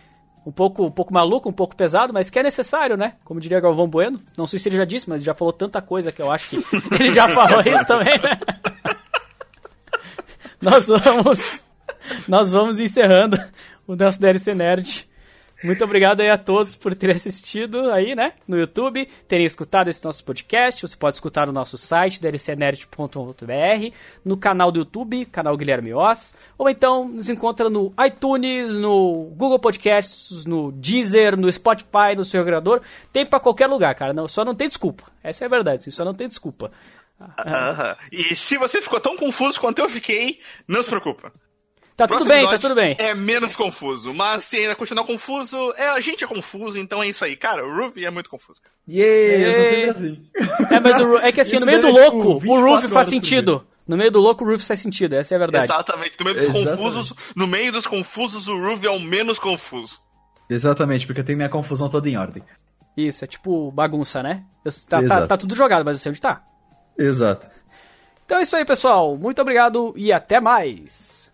um pouco, um pouco maluco, um pouco pesado, mas que é necessário, né? Como diria Galvão Bueno. Não sei se ele já disse, mas ele já falou tanta coisa que eu acho que ele já falou isso também, né? nós vamos nós vamos encerrando o nosso DLC Nerd. Muito obrigado aí a todos por terem assistido aí, né, no YouTube, terem escutado esse nosso podcast. Você pode escutar no nosso site, dlcnerd.com.br, no canal do YouTube, canal Guilherme Oz, ou então nos encontra no iTunes, no Google Podcasts, no Deezer, no Spotify, no seu agregador. Tem para qualquer lugar, cara. Não, só não tem desculpa. Essa é a verdade, só não tem desculpa. E se você ficou tão confuso quanto eu fiquei, não se preocupa. Tá tudo bem, tá tudo bem. É menos confuso, mas se ainda continuar confuso, é, a gente é confuso, então é isso aí. Cara, o Ruby é muito confuso. Cara. Yeah, eu sou sempre assim. É, mas o, é que assim, no meio do louco, o Ruby faz sentido. No meio do louco, o Ruby faz sentido, essa é a verdade. Exatamente. No meio dos Exatamente. confusos, no meio dos confusos, o Ruby é o menos confuso. Exatamente, porque eu tenho minha confusão toda em ordem. Isso, é tipo bagunça, né? Eu, tá, tá, tá, tudo jogado, mas eu sei onde tá. Exato. Então é isso aí, pessoal. Muito obrigado e até mais.